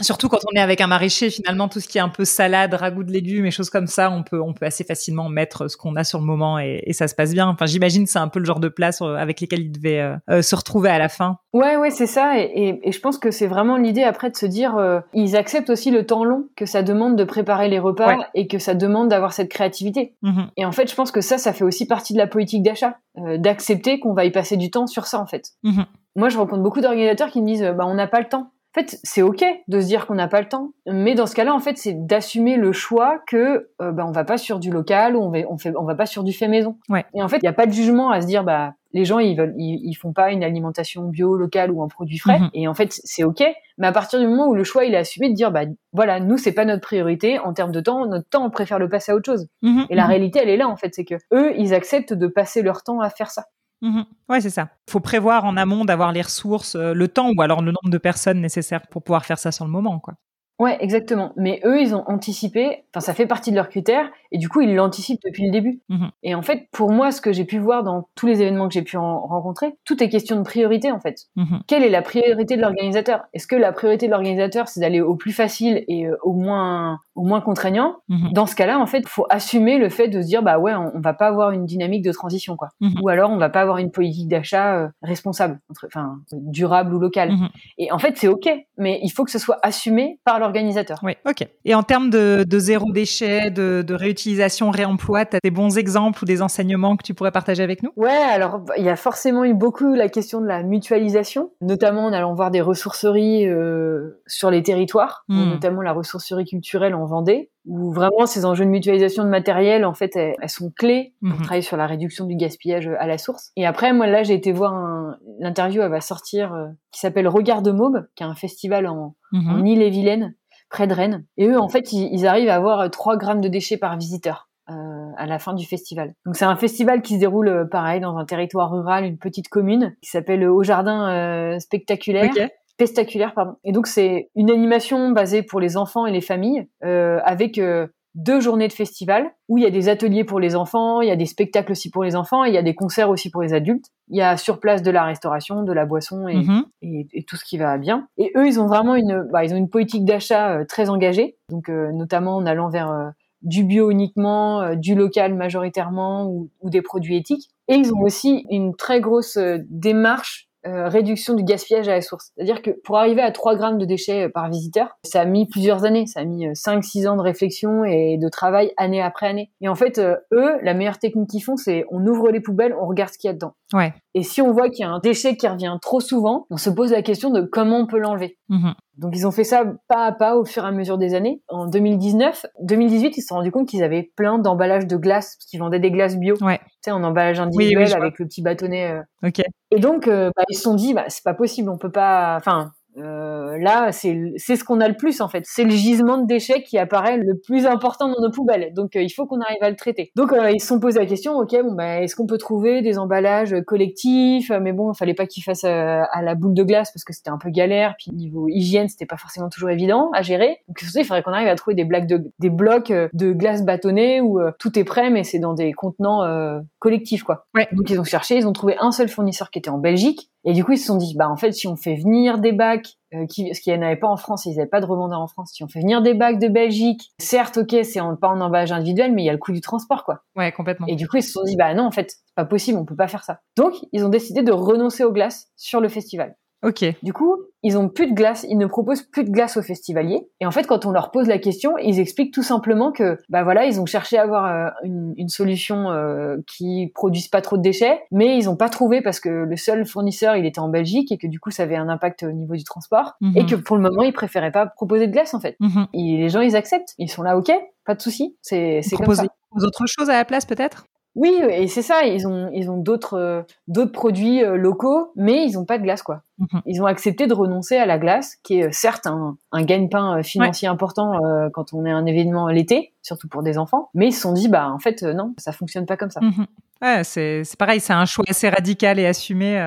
Surtout quand on est avec un maraîcher, finalement, tout ce qui est un peu salade, ragoût de légumes et choses comme ça, on peut, on peut assez facilement mettre ce qu'on a sur le moment et, ça se passe bien. Enfin, j'imagine c'est un peu le genre de place euh, avec lesquels il devait euh, euh, se retrouver à la fin. Ouais, ouais, c'est ça. Et, je pense que c'est vraiment l'idée après de se dire, ils acceptent aussi le temps long que ça demande de préparer les repas et que ça demande d'avoir cette créativité. Mmh et en fait, je pense que ça, ça fait aussi partie de la politique d'achat, d'accepter qu'on va y passer du temps sur ça, en fait. Mmh Moi, je rencontre beaucoup d'organisateurs qui me disent, bah, on n'a pas le temps. En fait, c'est ok de se dire qu'on n'a pas le temps, mais dans ce cas-là, en fait, c'est d'assumer le choix que euh, bah, on va pas sur du local ou on va on fait on va pas sur du fait maison. Ouais. Et en fait, il n'y a pas de jugement à se dire bah les gens ils veulent ils, font pas une alimentation bio locale ou un produit frais mhm. et en fait c'est ok mais à partir du moment où le choix il est assumé de dire bah voilà nous c'est pas notre priorité en termes de temps notre temps on préfère le passer à autre chose mhm. et la mhm. réalité elle est là en fait c'est que eux ils acceptent de passer leur temps à faire ça Mmh ouais, c'est ça. Il faut prévoir en amont d'avoir les ressources, euh, le temps ou alors le nombre de personnes nécessaires pour pouvoir faire ça sur le moment, quoi. Ouais, exactement. Mais eux, ils ont anticipé, enfin, ça fait partie de leurs critères, et du coup, ils l'anticipent depuis le début. Mmh et en fait, pour moi, ce que j'ai pu voir dans tous les événements que j'ai pu en rencontrer, tout est question de priorité, en fait. Mmh Quelle est la priorité de l'organisateur? Est-ce que la priorité de l'organisateur, c'est d'aller au plus facile et euh, au moins au moins contraignant mmh Dans ce cas-là, en fait, il faut assumer le fait de se dire, bah ouais, on, va pas avoir une dynamique de transition, quoi. Ou alors, on va pas avoir une politique d'achat euh, responsable, enfin, durable ou locale. Et en fait, c'est ok, mais il faut que ce soit assumé par l'organisateur organisateur. Oui, ok. Et en termes de, zéro déchet, de, réutilisation, réemploi, tu as des bons exemples ou des enseignements que tu pourrais partager avec nous? Ouais, alors bah, il y a forcément eu beaucoup la question de la mutualisation, notamment en allant voir des ressourceries euh, sur les territoires, hmm. notamment la ressourcerie culturelle en Vendée, où vraiment ces enjeux de mutualisation de matériel, en fait, elles, sont clés pour hmm. travailler sur la réduction du gaspillage à la source. Et après, moi là, j'ai été voir l'interview, elle va sortir, euh, qui s'appelle Regard de Maube, qui est un festival en, en Ille-et-Vilaine, près de Rennes. Et eux, en fait, ils, arrivent à avoir 3 grammes de déchets par visiteur. Euh, à la fin du festival. Donc c'est un festival qui se déroule euh, pareil dans un territoire rural, une petite commune qui s'appelle Au Jardin euh, Spectaculaire. Spectaculaire, pardon. Et donc c'est une animation basée pour les enfants et les familles avec deux journées de festival où il y a des ateliers pour les enfants, il y a des spectacles aussi pour les enfants, et il y a des concerts aussi pour les adultes. Il y a sur place de la restauration, de la boisson et, mhm. et, tout ce qui va bien. Et eux, ils ont vraiment une, bah, ils ont une politique d'achat euh, très engagée, donc euh, notamment en allant vers euh, du bio uniquement, du local majoritairement ou, ou, des produits éthiques. Et ils ont aussi une très grosse démarche euh, réduction du gaspillage à la source. C'est-à-dire que pour arriver à 3 grammes de déchets euh, par visiteur, ça a mis plusieurs années, ça a mis 5-6 euh, ans de réflexion et de travail année après année. Et en fait, eux, la meilleure technique qu'ils font, c'est on ouvre les poubelles, on regarde ce qu'il y a dedans. Ouais. Et si on voit qu'il y a un déchet qui revient trop souvent, on se pose la question de comment on peut l'enlever. Mmh Donc ils ont fait ça pas à pas au fur et à mesure des années. En 2019, 2018, ils se sont rendus compte qu'ils avaient plein d'emballages de glace, parce qu'ils vendaient des glaces bio. Ouais. Tu sais, en emballage individuel avec le petit bâtonnet. Ok. Et donc, euh, bah, ils se sont dit, bah, c'est pas possible, on peut pas. Enfin, euh, là, c'est c'est ce qu'on a le plus en fait. C'est le gisement de déchets qui apparaît le plus important dans nos poubelles. Donc, euh, il faut qu'on arrive à le traiter. Donc, euh, ils se sont posé la question, ok, bon, bah, est-ce qu'on peut trouver des emballages collectifs? Mais bon, il fallait pas qu'ils fassent à la boule de glace parce que c'était un peu galère. Puis niveau hygiène, c'était pas forcément toujours évident à gérer. Donc, il faudrait qu'on arrive à trouver des, blagues de, des blocs de glace bâtonnée où tout est prêt, mais c'est dans des contenants collectifs, quoi. Ouais. Donc, ils ont cherché, ils ont trouvé un seul fournisseur qui était en Belgique et du coup, ils se sont dit, bah en fait, si on fait venir des bacs, euh, qui, ce qu'il n'y avait pas en France, ils n'avaient pas de revendeur en France, si on fait venir des bacs de Belgique, certes, ok, c'est pas en emballage individuel, mais il y a le coût du transport, quoi. Ouais, complètement. Et du coup, ils se sont dit, bah non, en fait, c'est pas possible, on peut pas faire ça. Donc, ils ont décidé de renoncer aux glaces sur le festival. Ok. Du coup, ils ont plus de glace, ils ne proposent plus de glace aux festivaliers. Et en fait, quand on leur pose la question, ils expliquent tout simplement que, bah voilà, ils ont cherché à avoir euh, une, une, solution euh, qui produise pas trop de déchets, mais ils ont pas trouvé parce que le seul fournisseur, il était en Belgique et que du coup, ça avait un impact au niveau du transport mhm. et que pour le moment, ils préféraient pas proposer de glace en fait. Mhm. Et les gens, ils acceptent, ils sont là, ok, pas de souci, c'est c'est comme ça. Autre chose à la place peut-être? Oui, et c'est ça. Ils ont, ils ont d'autres, euh, d'autres produits euh, locaux, mais ils n'ont pas de glace, quoi. Mhm. Ils ont accepté de renoncer à la glace, qui est euh, certes un, un gagne-pain financier important quand on est un événement l'été, surtout pour des enfants. Mais ils se sont dit, bah en fait, non, ça fonctionne pas comme ça. Mhm. Ouais, c'est, c'est pareil, c'est un choix assez radical et assumé.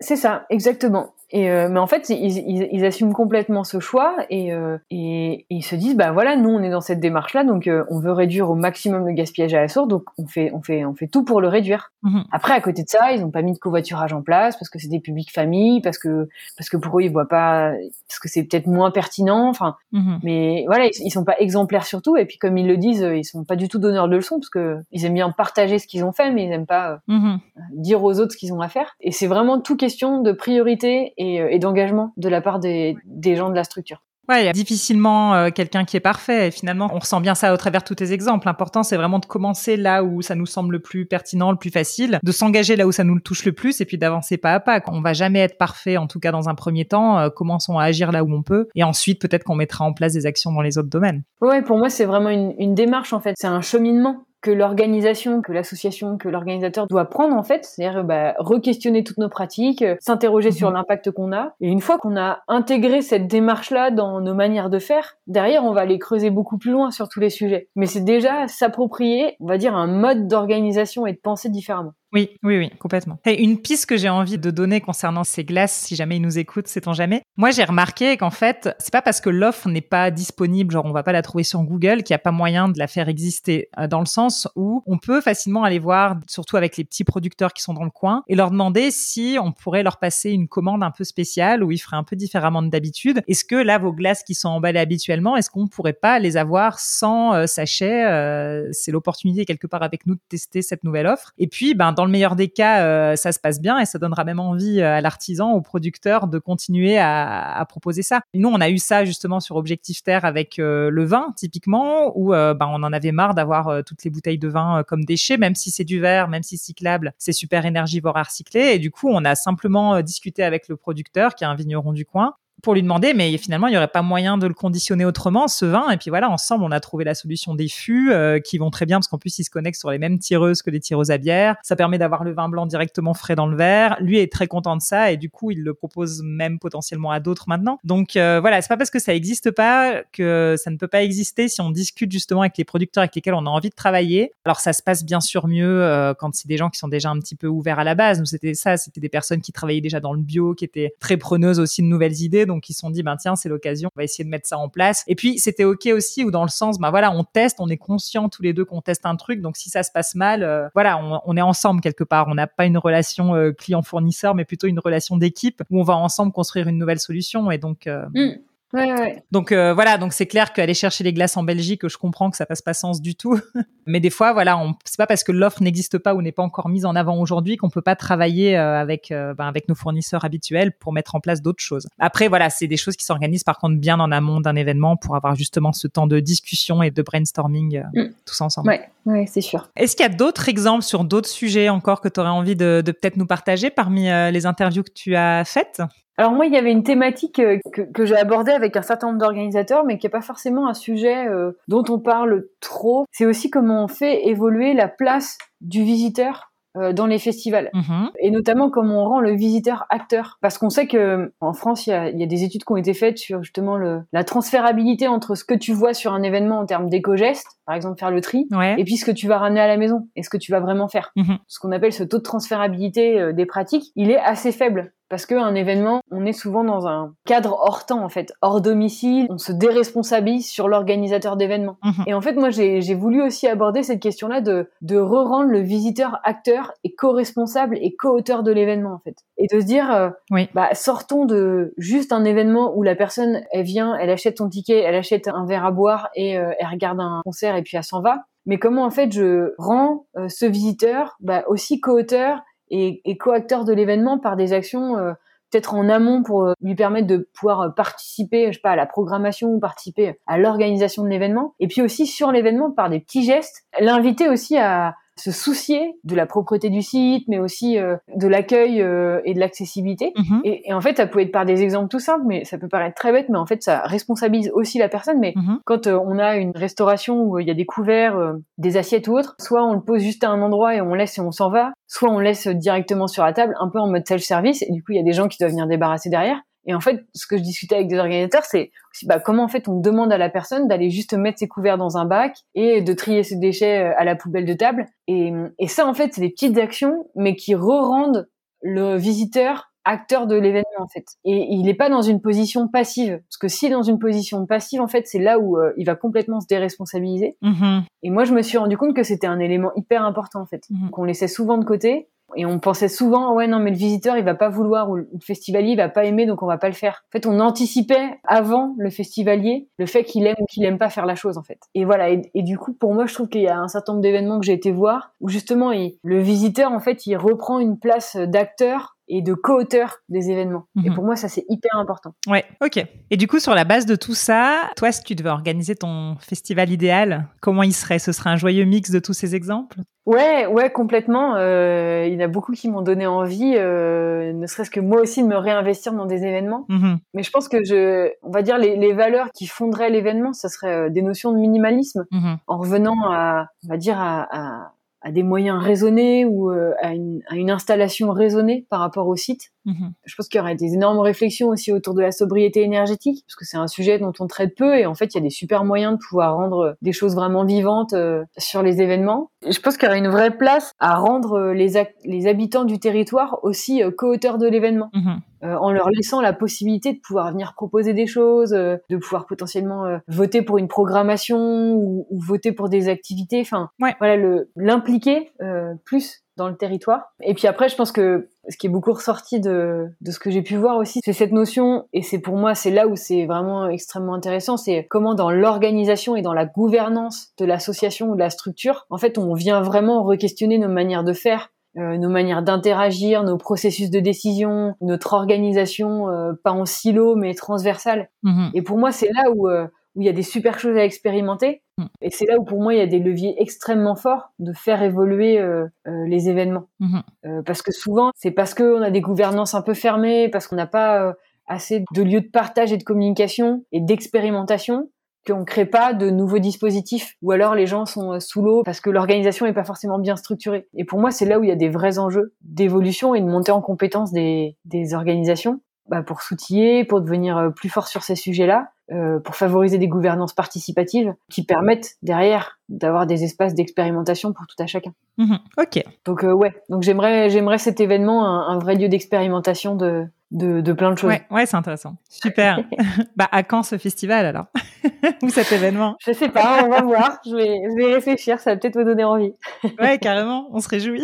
C'est ça, exactement. Et euh, mais en fait, ils, ils, ils, assument complètement ce choix et, euh, et, ils se disent bah voilà, nous on est dans cette démarche là, donc euh, on veut réduire au maximum le gaspillage à la source, donc on fait on fait on fait tout pour le réduire. Mhm. Après, à côté de ça, ils n'ont pas mis de covoiturage en place parce que c'est des publics familles, parce que parce que pour eux ils voient pas, parce que c'est peut-être moins pertinent. Enfin, mhm. mais voilà, ils, ils, sont pas exemplaires surtout. Et puis comme ils le disent, ils sont pas du tout donneurs de leçons parce que ils aiment bien partager ce qu'ils ont fait, mais ils aiment pas mhm. dire aux autres ce qu'ils ont à faire. Et c'est vraiment tout question de priorité euh, et, d'engagement de la part des, gens de la structure. Ouais, il y a difficilement euh, quelqu'un qui est parfait. Et finalement, on ressent bien ça au travers de tous tes exemples. L'important, c'est vraiment de commencer là où ça nous semble le plus pertinent, le plus facile, de s'engager là où ça nous le touche le plus, et puis d'avancer pas à pas. On va jamais être parfait, en tout cas dans un premier temps. Euh, commençons à agir là où on peut, et ensuite peut-être qu'on mettra en place des actions dans les autres domaines. Ouais, pour moi, c'est vraiment une, une démarche en fait. C'est un cheminement que l'organisation, que l'association, que l'organisateur doit prendre en fait, c'est-à-dire bah, re-questionner toutes nos pratiques, euh, s'interroger sur mhm. l'impact qu'on a. Et une fois qu'on a intégré cette démarche-là dans nos manières de faire, derrière on va aller creuser beaucoup plus loin sur tous les sujets. Mais c'est déjà s'approprier, on va dire, un mode d'organisation et de penser différemment. Oui, oui, oui, complètement. Et une piste que j'ai envie de donner concernant ces glaces, si jamais ils nous écoutent, sait-on jamais. Moi, j'ai remarqué qu'en fait, c'est pas parce que l'offre n'est pas disponible, genre on va pas la trouver sur Google, qu'il n'y a pas moyen de la faire exister. Euh, dans le sens où on peut facilement aller voir, surtout avec les petits producteurs qui sont dans le coin, et leur demander si on pourrait leur passer une commande un peu spéciale où ils feraient un peu différemment de d'habitude. Est-ce que là, vos glaces qui sont emballées habituellement, est-ce qu'on pourrait pas les avoir sans euh, sachet euh, C'est l'opportunité quelque part avec nous de tester cette nouvelle offre. Et puis, ben dans le meilleur des cas, euh, ça se passe bien et ça donnera même envie euh, à l'artisan, au producteur de continuer à, proposer ça. Nous, on a eu ça justement sur Objectif Terre avec euh, le vin, typiquement, où ben, on en avait marre d'avoir toutes les bouteilles de vin comme déchets, même si c'est du verre, même si cyclable, c'est super énergivore à recycler. Et du coup, on a simplement discuté avec le producteur, qui est un vigneron du coin, pour lui demander, mais finalement, il n'y aurait pas moyen de le conditionner autrement, ce vin. Et puis voilà, ensemble, on a trouvé la solution des fûts euh, qui vont très bien parce qu'en plus, ils se connectent sur les mêmes tireuses que les tireuses à bière. Ça permet d'avoir le vin blanc directement frais dans le verre. Lui est très content de ça et du coup, il le propose même potentiellement à d'autres maintenant. Donc euh, voilà, c'est pas parce que ça n'existe pas que ça ne peut pas exister si on discute justement avec les producteurs avec lesquels on a envie de travailler. Alors ça se passe bien sûr mieux euh, quand c'est des gens qui sont déjà un petit peu ouverts à la base. Nous, c'était ça, c'était des personnes qui travaillaient déjà dans le bio, qui étaient très preneuses aussi de nouvelles idées donc ils se sont dit ben tiens c'est l'occasion, on va essayer de mettre ça en place. Et puis c'était ok aussi ou dans le sens ben voilà on teste, on est conscient tous les deux qu'on teste un truc, donc si ça se passe mal, euh, voilà on, est ensemble quelque part, on n'a pas une relation euh, client-fournisseur mais plutôt une relation d'équipe où on va ensemble construire une nouvelle solution et donc euh, mm. Ouais, ouais. Donc euh, voilà, donc c'est clair qu'aller chercher les glaces en Belgique, je comprends que ça passe pas sens du tout. (laughs) Mais des fois, voilà, on c'est pas parce que l'offre n'existe pas ou n'est pas encore mise en avant aujourd'hui qu'on peut pas travailler euh, avec euh, ben, avec nos fournisseurs habituels pour mettre en place d'autres choses. Après, voilà, c'est des choses qui s'organisent par contre bien en amont d'un événement pour avoir justement ce temps de discussion et de brainstorming mm. tous ensemble. Ouais, ouais, c'est sûr. Est-ce qu'il y a d'autres exemples sur d'autres sujets encore que tu aurais envie de, de peut-être nous partager parmi les interviews que tu as faites? Alors moi, il y avait une thématique euh, que, que j'ai abordée avec un certain nombre d'organisateurs, mais qui n'est pas forcément un sujet euh, dont on parle trop. C'est aussi comment on fait évoluer la place du visiteur euh, dans les festivals mhm. et notamment comment on rend le visiteur acteur parce qu'on sait que en France il y a, y a, des études qui ont été faites sur justement le, la transférabilité entre ce que tu vois sur un événement en termes d'éco-gestes par exemple faire le tri et puis ce que tu vas ramener à la maison et ce que tu vas vraiment faire mhm. ce qu'on appelle ce taux de transférabilité des pratiques il est assez faible parce qu'un événement, on est souvent dans un cadre hors temps, en fait, hors domicile, on se déresponsabilise sur l'organisateur d'événements. Mhm. Et en fait, moi, j'ai voulu aussi aborder cette question-là de, de re-rendre le visiteur acteur et co-responsable et co-auteur de l'événement, en fait. Et de se dire, euh, oui. bah, sortons de juste un événement où la personne, elle vient, elle achète son ticket, elle achète un verre à boire et euh, elle regarde un concert et puis elle s'en va. Mais comment, en fait, je rends euh, ce visiteur bah, aussi co-auteur et, et co-acteur de l'événement par des actions euh, peut-être en amont pour euh, lui permettre de pouvoir euh, participer, je sais pas, à la programmation ou participer à l'organisation de l'événement. Et puis aussi sur l'événement par des petits gestes, l'inviter aussi à, se soucier de la propreté du site, mais aussi euh, de l'accueil euh, et de l'accessibilité. Mhm. Et, et en fait, ça peut être par des exemples tout simples, mais ça peut paraître très bête, mais en fait, ça responsabilise aussi la personne. Mais Mhm. quand euh, on a une restauration où il y a des couverts, euh, des assiettes ou autres, soit on le pose juste à un endroit et on laisse et on s'en va, soit on laisse directement sur la table, un peu en mode self-service, et du coup, il y a des gens qui doivent venir débarrasser derrière. Et en fait, ce que je discutais avec des organisateurs, c'est bah, comment en fait on demande à la personne d'aller juste mettre ses couverts dans un bac et de trier ses déchets euh, à la poubelle de table. Et, et ça, en fait, c'est des petites actions, mais qui re-rendent le visiteur acteur de l'événement en fait. Et il n'est pas dans une position passive, parce que s'il est dans une position passive, en fait, c'est là où euh, il va complètement se déresponsabiliser. Mhm. Et moi, je me suis rendu compte que c'était un élément hyper important en fait, Mhm. qu'on laissait souvent de côté. Et on pensait souvent, ouais, non, mais le visiteur, il va pas vouloir, ou le festivalier, il va pas aimer, donc on va pas le faire. En fait, on anticipait avant le festivalier le fait qu'il aime ou qu'il aime pas faire la chose, en fait. Et voilà. Et, du coup, pour moi, je trouve qu'il y a un certain nombre d'événements que j'ai été voir où justement, le visiteur, en fait, il reprend une place d'acteur et de co-auteur des événements. Et Mhm. pour moi, ça, c'est hyper important. Ouais, ok. Et du coup, sur la base de tout ça, toi, si tu devais organiser ton festival idéal, comment il serait? Ce serait un joyeux mix de tous ces exemples? Ouais, ouais, complètement. Euh, il y en a beaucoup qui m'ont donné envie, euh, ne serait-ce que moi aussi de me réinvestir dans des événements. Mhm. Mais je pense que je, on va dire les, les valeurs qui fonderaient l'événement, ça serait euh, des notions de minimalisme, Mhm. en revenant à, on va dire à, à, à des moyens raisonnés ou euh, à, une, à une installation raisonnée par rapport au site. Mhm. Je pense qu'il y aurait des énormes réflexions aussi autour de la sobriété énergétique, parce que c'est un sujet dont on traite peu, et en fait, il y a des super moyens de pouvoir rendre des choses vraiment vivantes euh, sur les événements. Et je pense qu'il y aurait une vraie place à rendre euh, les, les habitants du territoire aussi euh, co-auteurs de l'événement Mhm. euh, en leur laissant la possibilité de pouvoir venir proposer des choses, euh, de pouvoir potentiellement euh, voter pour une programmation ou, ou voter pour des activités. Enfin, Ouais. voilà, l'impliquer euh, plus dans le territoire. Et puis après, je pense que ce qui est beaucoup ressorti de, de ce que j'ai pu voir aussi, c'est cette notion, et c'est pour moi, c'est là où c'est vraiment extrêmement intéressant, c'est comment dans l'organisation et dans la gouvernance de l'association ou de la structure, en fait, on vient vraiment re-questionner nos manières de faire, euh, nos manières d'interagir, nos processus de décision, notre organisation, euh, pas en silo, mais transversale. Mhm. Et pour moi, c'est là où euh, où il y a des super choses à expérimenter. Mm. Et c'est là où pour moi il y a des leviers extrêmement forts de faire évoluer euh, euh, les événements. Mhm. Euh, parce que souvent c'est parce qu'on a des gouvernances un peu fermées, parce qu'on n'a pas assez de lieux de partage et de communication et d'expérimentation qu'on crée pas de nouveaux dispositifs ou alors les gens sont sous l'eau parce que l'organisation est pas forcément bien structurée. Et pour moi c'est là où il y a des vrais enjeux d'évolution et de montée en compétence des, des organisations bah, pour s'outiller, pour devenir plus fort sur ces sujets-là, euh, pour favoriser des gouvernances participatives qui permettent derrière d'avoir des espaces d'expérimentation pour tout à chacun. Mhm. Ok. Donc euh, ouais, donc j'aimerais j'aimerais cet événement un, un vrai lieu d'expérimentation de, de de plein de choses. Ouais, ouais, c'est intéressant. Super. (laughs) (laughs) bah, à quand ce festival alors? (laughs) Ou cet événement? Je sais pas, on va voir. Je vais je vais réfléchir, ça va peut-être me donner envie. Ouais, carrément, on se réjouit.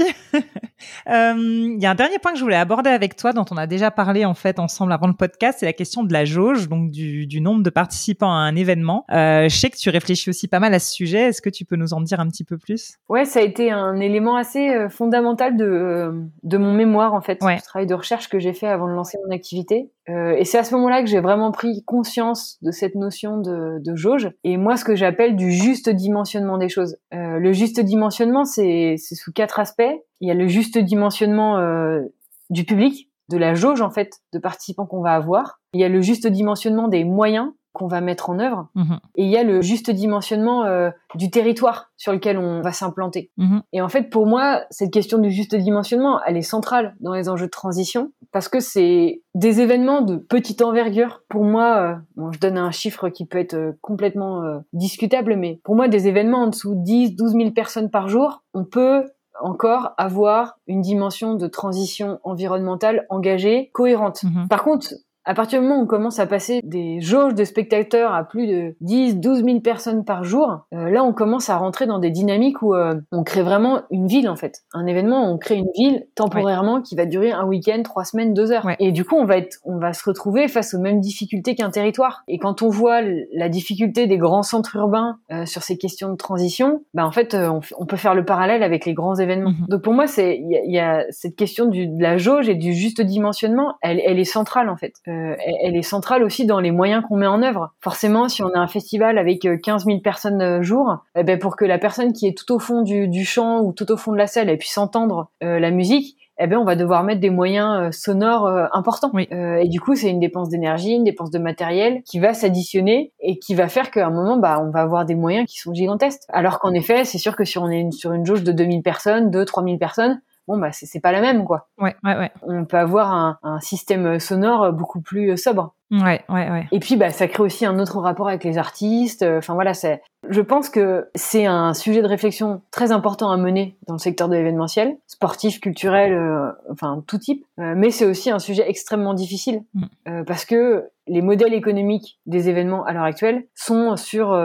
Euh, Il y a un dernier point que je voulais aborder avec toi, dont on a déjà parlé en fait ensemble avant le podcast, c'est la question de la jauge, donc du, du nombre de participants à un événement. Euh, je sais que tu réfléchis aussi pas mal à ce sujet. Est-ce que tu peux nous en dire un petit peu plus? Ouais, ça a été un élément assez euh, fondamental de, euh, de mon mémoire, en fait, Ouais. du travail de recherche que j'ai fait avant de lancer mon activité. Euh, et c'est à ce moment-là que j'ai vraiment pris conscience de cette notion de, de jauge. Et moi, ce que j'appelle du juste dimensionnement des choses. Euh, le juste dimensionnement, c'est c'est sous quatre aspects. Il y a le juste dimensionnement euh, du public, de la jauge, en fait, de participants qu'on va avoir. Il y a le juste dimensionnement des moyens qu'on va mettre en œuvre. Mhm. Et il y a le juste dimensionnement euh, du territoire sur lequel on va s'implanter. Mhm. Et en fait, pour moi, cette question du juste dimensionnement, elle est centrale dans les enjeux de transition parce que c'est des événements de petite envergure. Pour moi, euh, bon, je donne un chiffre qui peut être euh, complètement discutable, mais pour moi, des événements en dessous de 10, 12 000 personnes par jour, on peut encore avoir une dimension de transition environnementale engagée, cohérente. Mhm. Par contre, à partir du moment où on commence à passer des jauges de spectateurs à plus de 10, 12 000 personnes par jour, euh, là on commence à rentrer dans des dynamiques où euh, on crée vraiment une ville en fait. Un événement, on crée une ville temporairement qui va durer un week-end, trois semaines, deux heures. Ouais. Et du coup, on va être, on va se retrouver face aux mêmes difficultés qu'un territoire. Et quand on voit la difficulté des grands centres urbains euh, sur ces questions de transition, bah en fait, on, peut faire le parallèle avec les grands événements. Mhm. Donc pour moi, c'est il y, a- il y a cette question du, de la jauge et du juste dimensionnement, elle, elle est centrale en fait. Euh, elle est centrale aussi dans les moyens qu'on met en œuvre. Forcément, si on a un festival avec 15 000 personnes jour, eh ben pour que la personne qui est tout au fond du, du champ ou tout au fond de la salle elle puisse entendre la musique, eh ben on va devoir mettre des moyens euh, sonores euh, importants. Euh, et du coup, c'est une dépense d'énergie, une dépense de matériel qui va s'additionner et qui va faire qu'à un moment, bah, on va avoir des moyens qui sont gigantesques. Alors qu'en effet, c'est sûr que si on est sur une jauge de 2000 personnes, 2 3000 personnes, bon bah c'est pas la même quoi. Ouais, ouais, ouais. On peut avoir un, un système sonore beaucoup plus sobre. Ouais, ouais, ouais. Et puis, bah, ça crée aussi un autre rapport avec les artistes. Enfin voilà, c'est. Je pense que c'est un sujet de réflexion très important à mener dans le secteur de l'événementiel, sportif, culturel, euh, enfin tout type. Euh, mais c'est aussi un sujet extrêmement difficile mm. euh, parce que les modèles économiques des événements à l'heure actuelle sont sur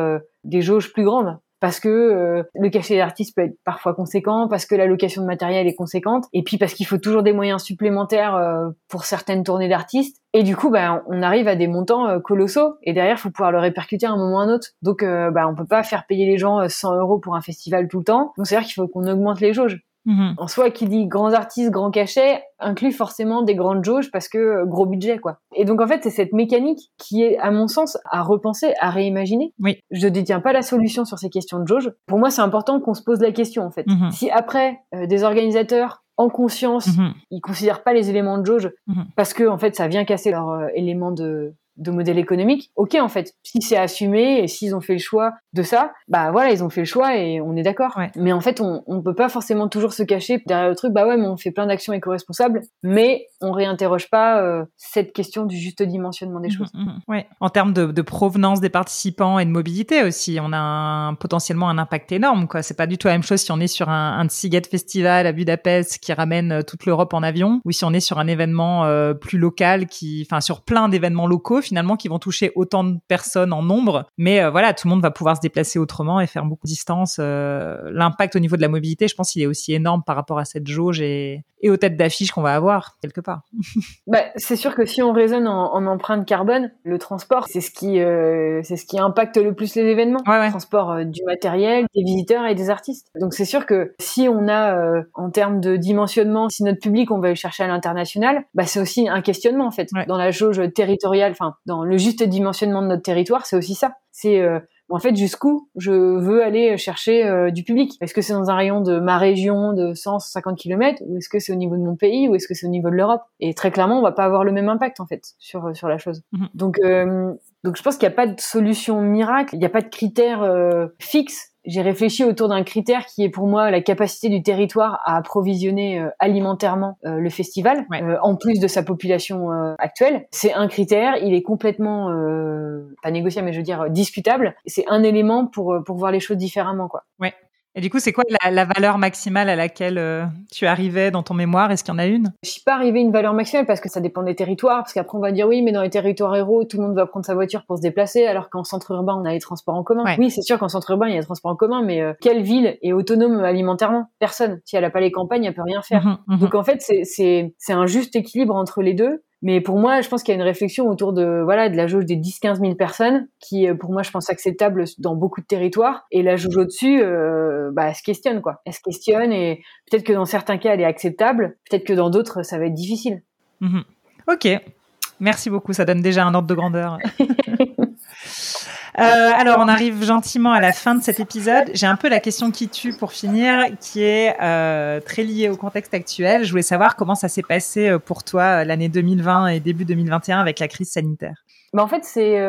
des jauges plus grandes parce que euh, le cachet d'artiste peut être parfois conséquent, parce que la location de matériel est conséquente, et puis parce qu'il faut toujours des moyens supplémentaires euh, pour certaines tournées d'artistes. Et du coup, bah, on arrive à des montants euh, colossaux, et derrière, faut pouvoir le répercuter à un moment ou à un autre. Donc, bah, on peut pas faire payer les gens 100 euros pour un festival tout le temps. Donc, c'est-à-dire qu'il faut qu'on augmente les jauges. Mhm. En soi, qui dit grands artistes, grands cachets, inclut forcément des grandes jauges parce que euh, gros budget, quoi. Et donc, en fait, c'est cette mécanique qui est, à mon sens, à repenser, à réimaginer. Oui. Je détiens pas la solution sur ces questions de jauge. Pour moi, c'est important qu'on se pose la question, en fait. Mhm. Si après, euh, des organisateurs en conscience, mhm. ils considèrent pas les éléments de jauge parce que en fait ça vient casser leur euh, élément de de modèle économique, ok en fait, si c'est assumé et s'ils ont fait le choix de ça, bah voilà, ils ont fait le choix et on est d'accord. Mais en fait, on, on peut pas forcément toujours se cacher derrière le truc, bah ouais, mais on fait plein d'actions éco-responsables, mais on réinterroge pas euh, cette question du juste dimensionnement des mmh, choses. Mmh, mmh. ouais. En termes de, de, provenance des participants et de mobilité aussi, on a un, potentiellement un impact énorme. quoi. C'est pas du tout la même chose si on est sur un, un Festival à Budapest qui ramène euh, toute l'Europe en avion, ou si on est sur un événement euh, plus local, qui, enfin sur plein d'événements locaux finalement qui vont toucher autant de personnes en nombre. Mais euh, voilà, tout le monde va pouvoir se déplacer autrement et faire beaucoup de distance. Euh, l'impact au niveau de la mobilité, je pense qu'il est aussi énorme par rapport à cette jauge et, et aux têtes d'affiche qu'on va avoir quelque part. (laughs) bah, c'est sûr que si on raisonne en, empreinte carbone, le transport, c'est ce qui euh, c'est ce qui impacte le plus les événements. Le transport du matériel, des visiteurs et des artistes. Donc c'est sûr que si on a en termes de dimensionnement, si notre public on va le chercher à l'international, bah c'est aussi un questionnement en fait dans la jauge territoriale, enfin dans le juste dimensionnement de notre territoire, c'est aussi ça. C'est euh, en fait jusqu'où je veux aller chercher euh, du public. Est-ce que c'est dans un rayon de ma région de 150 km ou est-ce que c'est au niveau de mon pays ou est-ce que c'est au niveau de l'Europe? Et très clairement, on va pas avoir le même impact en fait sur euh, sur la chose. Mhm. Donc donc je pense qu'il n'y a pas de solution miracle, il n'y a pas de critères fixes j'ai réfléchi autour d'un critère qui est pour moi la capacité du territoire à approvisionner euh, alimentairement euh, le festival, euh, en plus de sa population actuelle. C'est un critère, il est complètement pas négociable, mais je veux dire discutable. C'est un élément pour pour voir les choses différemment, quoi. Ouais. Et du coup, c'est quoi la, valeur maximale à laquelle euh, tu arrivais dans ton mémoire? Est-ce qu'il y en a une? Je suis pas arrivée à une valeur maximale parce que ça dépend des territoires. Parce qu'après, on va dire oui, mais dans les territoires héros, tout le monde va prendre sa voiture pour se déplacer, alors qu'en centre urbain, on a les transports en commun. Oui, c'est sûr qu'en centre urbain, il y a les transports en commun, mais euh, quelle ville est autonome alimentairement? Personne. Si elle a pas les campagnes, elle peut rien faire. Mhm, mhm. Donc en fait, c'est un juste équilibre entre les deux. Mais pour moi, je pense qu'il y a une réflexion autour de voilà de la jauge des 10-15 000 personnes qui, euh, pour moi, je pense acceptable dans beaucoup de territoires. Et la jauge au-dessus, euh, bah, elle se questionne quoi. Elle se questionne et peut-être que dans certains cas, elle est acceptable. Peut-être que dans d'autres, ça va être difficile. Mhm. Ok. Merci beaucoup. Ça donne déjà un ordre de grandeur. (laughs) Euh, alors, on arrive gentiment à la fin de cet épisode. J'ai un peu la question qui tue pour finir, qui est euh, très liée au contexte actuel. Je voulais savoir comment ça s'est passé euh, pour toi l'année 2020 et début 2021 avec la crise sanitaire. Bah en fait, c'est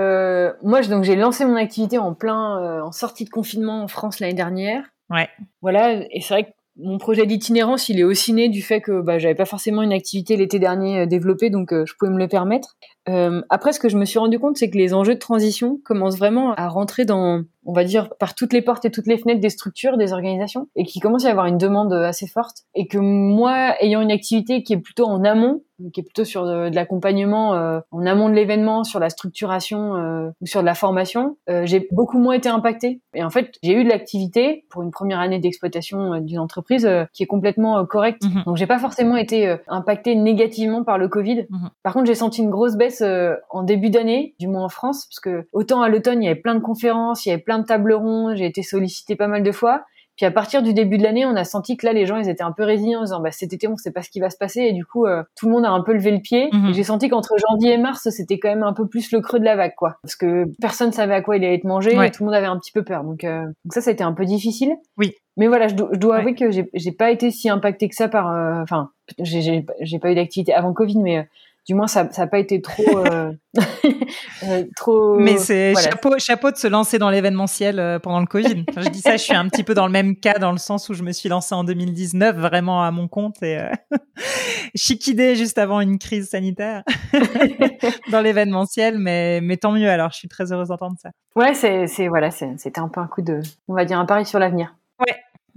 moi, donc j'ai lancé mon activité en plein en sortie de confinement en France l'année dernière. Ouais. Voilà, et c'est vrai que mon projet d'itinérance, il est aussi né du fait que bah, j'avais pas forcément une activité l'été dernier développée, donc je pouvais me le permettre. Euh, après, ce que je me suis rendu compte, c'est que les enjeux de transition commencent vraiment à rentrer dans, on va dire, par toutes les portes et toutes les fenêtres des structures, des organisations, et qui commence à y avoir une demande assez forte. Et que moi, ayant une activité qui est plutôt en amont, qui est plutôt sur de, l'accompagnement euh, en amont de l'événement, sur la structuration euh, ou sur de la formation, j'ai beaucoup moins été impactée. Et en fait, j'ai eu de l'activité pour une première année d'exploitation d'une entreprise qui est complètement correcte. Mhm. Donc, j'ai pas forcément été impactée négativement par le Covid. Mhm. Par contre, j'ai senti une grosse baisse euh, en début d'année, du moins en France, parce que autant à l'automne il y avait plein de conférences, il y avait plein de tables rondes, j'ai été sollicitée pas mal de fois. Puis à partir du début de l'année, on a senti que là, les gens, ils étaient un peu résilients en disant, bah, cet été, on sait pas ce qui va se passer. Et du coup, euh, tout le monde a un peu levé le pied. Mhm. J'ai senti qu'entre janvier et mars, c'était quand même un peu plus le creux de la vague, quoi. Parce que personne savait à quoi il allait être mangé Ouais. et tout le monde avait un petit peu peur. Donc, euh, donc ça, ça a été un peu difficile. Oui. Mais voilà, je, do- je dois Ouais. avouer que j'ai pas été si impactée que ça par, euh, enfin, j'ai- j'ai pas eu d'activité avant Covid, mais euh, du moins ça ça a pas été trop euh, (laughs) euh, trop. Mais c'est voilà. chapeau, chapeau de se lancer dans l'événementiel euh, pendant le Covid. Je dis ça, je suis un petit peu dans le même cas dans le sens où je me suis lancée en 2019 vraiment à mon compte et euh, (laughs) chic idée juste avant une crise sanitaire (laughs) dans l'événementiel, mais mais tant mieux. Alors, je suis très heureuse d'entendre ça. Ouais, c'est voilà, c'était un peu un coup de, on va dire un pari sur l'avenir.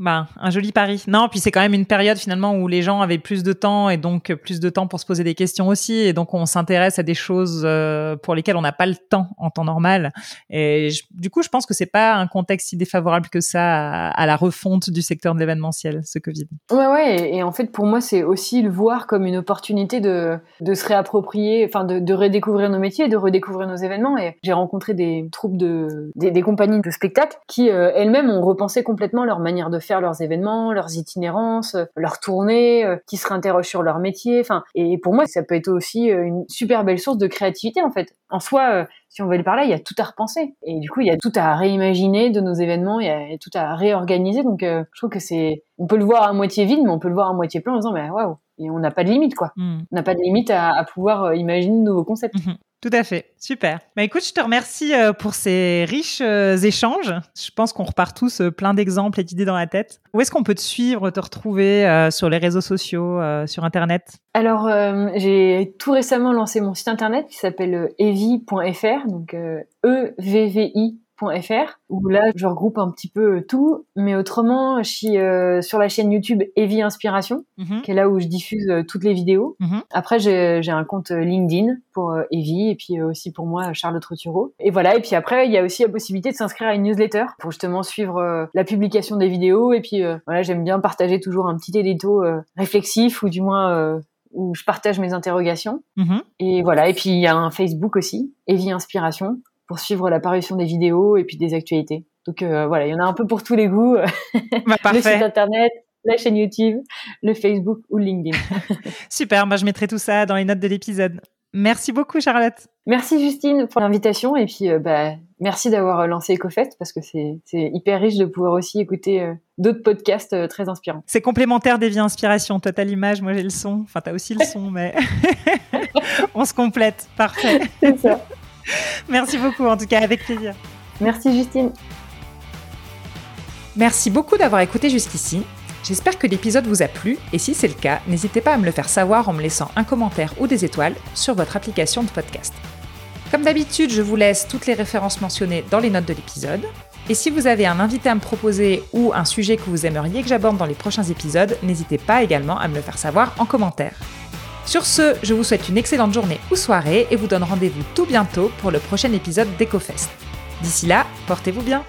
Ben, un joli pari. Non, puis c'est quand même une période finalement où les gens avaient plus de temps et donc plus de temps pour se poser des questions aussi. Et donc on s'intéresse à des choses euh, pour lesquelles on n'a pas le temps en temps normal. Et je- du coup, je pense que c'est pas un contexte si défavorable que ça à, la refonte du secteur de l'événementiel, ce Covid. Ouais, ouais, et, en fait, pour moi, c'est aussi le voir comme une opportunité de, se réapproprier, enfin, de, redécouvrir nos métiers, de redécouvrir nos événements. Et j'ai rencontré des troupes de, des, compagnies de spectacles qui, euh, elles-mêmes, ont repensé complètement leur manière de faire leurs événements, leurs itinérances, euh, leurs tournées, euh, qui se réinterrogent sur leur métier. Enfin, et pour moi, ça peut être aussi euh, une super belle source de créativité, en fait. En soi, si on veut le parler, il y a tout à repenser. Et du coup, il y a tout à réimaginer de nos événements, il y a tout à réorganiser. Donc, euh, je trouve que c'est, on peut le voir à moitié vide, mais on peut le voir à moitié plein en disant, mais waouh, et on n'a pas de limite, quoi. Hmm. On n'a pas de limite à, à pouvoir imaginer de nouveaux concepts. Mhm. Tout à fait, super. Bah écoute, je te remercie euh, pour ces riches euh, échanges. Je pense qu'on repart tous euh, plein d'exemples et d'idées dans la tête. Où est-ce qu'on peut te suivre, te retrouver sur les réseaux sociaux, sur Internet? Alors, euh, j'ai tout récemment lancé mon site internet qui s'appelle evi.fr, donc euh, E-V-V-I.fr, où là, je regroupe un petit peu euh, tout. Mais autrement, je suis euh, sur la chaîne YouTube Evi Inspiration, Mhm. qui est là où je diffuse euh, toutes les vidéos. Mhm. Après, j'ai un compte LinkedIn pour euh, Evie et puis aussi pour moi Charlotte Roturo. Et voilà. Et puis après, il y a aussi la possibilité de s'inscrire à une newsletter pour justement suivre la publication des vidéos. Et puis voilà, j'aime bien partager toujours un petit édito réflexif ou du moins où je partage mes interrogations. Mhm. Et voilà. Et puis il y a un Facebook aussi, Evie Inspiration, pour suivre la parution des vidéos et puis des actualités. Donc euh, voilà, il y en a un peu pour tous les goûts. (laughs) Bah, le site internet, la chaîne YouTube, le Facebook ou le LinkedIn. (laughs) Super, bah, je mettrai tout ça dans les notes de l'épisode. Merci beaucoup, Charlotte. Merci Justine pour l'invitation et puis euh, bah, merci d'avoir euh, lancé EcoFest parce que c'est c'est hyper riche de pouvoir aussi écouter euh, d'autres podcasts euh, très inspirants. C'est complémentaire des vies inspiration. Toi, t'as l'image, moi j'ai le son. Enfin, t'as aussi le son, mais (laughs) on se complète. Parfait. C'est ça. Merci beaucoup, en tout cas, avec plaisir. Merci Justine. Merci beaucoup d'avoir écouté jusqu'ici. J'espère que l'épisode vous a plu et si c'est le cas, n'hésitez pas à me le faire savoir en me laissant un commentaire ou des étoiles sur votre application de podcast. Comme d'habitude, je vous laisse toutes les références mentionnées dans les notes de l'épisode. Et si vous avez un invité à me proposer ou un sujet que vous aimeriez que j'aborde dans les prochains épisodes, n'hésitez pas également à me le faire savoir en commentaire. Sur ce, je vous souhaite une excellente journée ou soirée et vous donne rendez-vous tout bientôt pour le prochain épisode d'EcoFest. D'ici là, portez-vous bien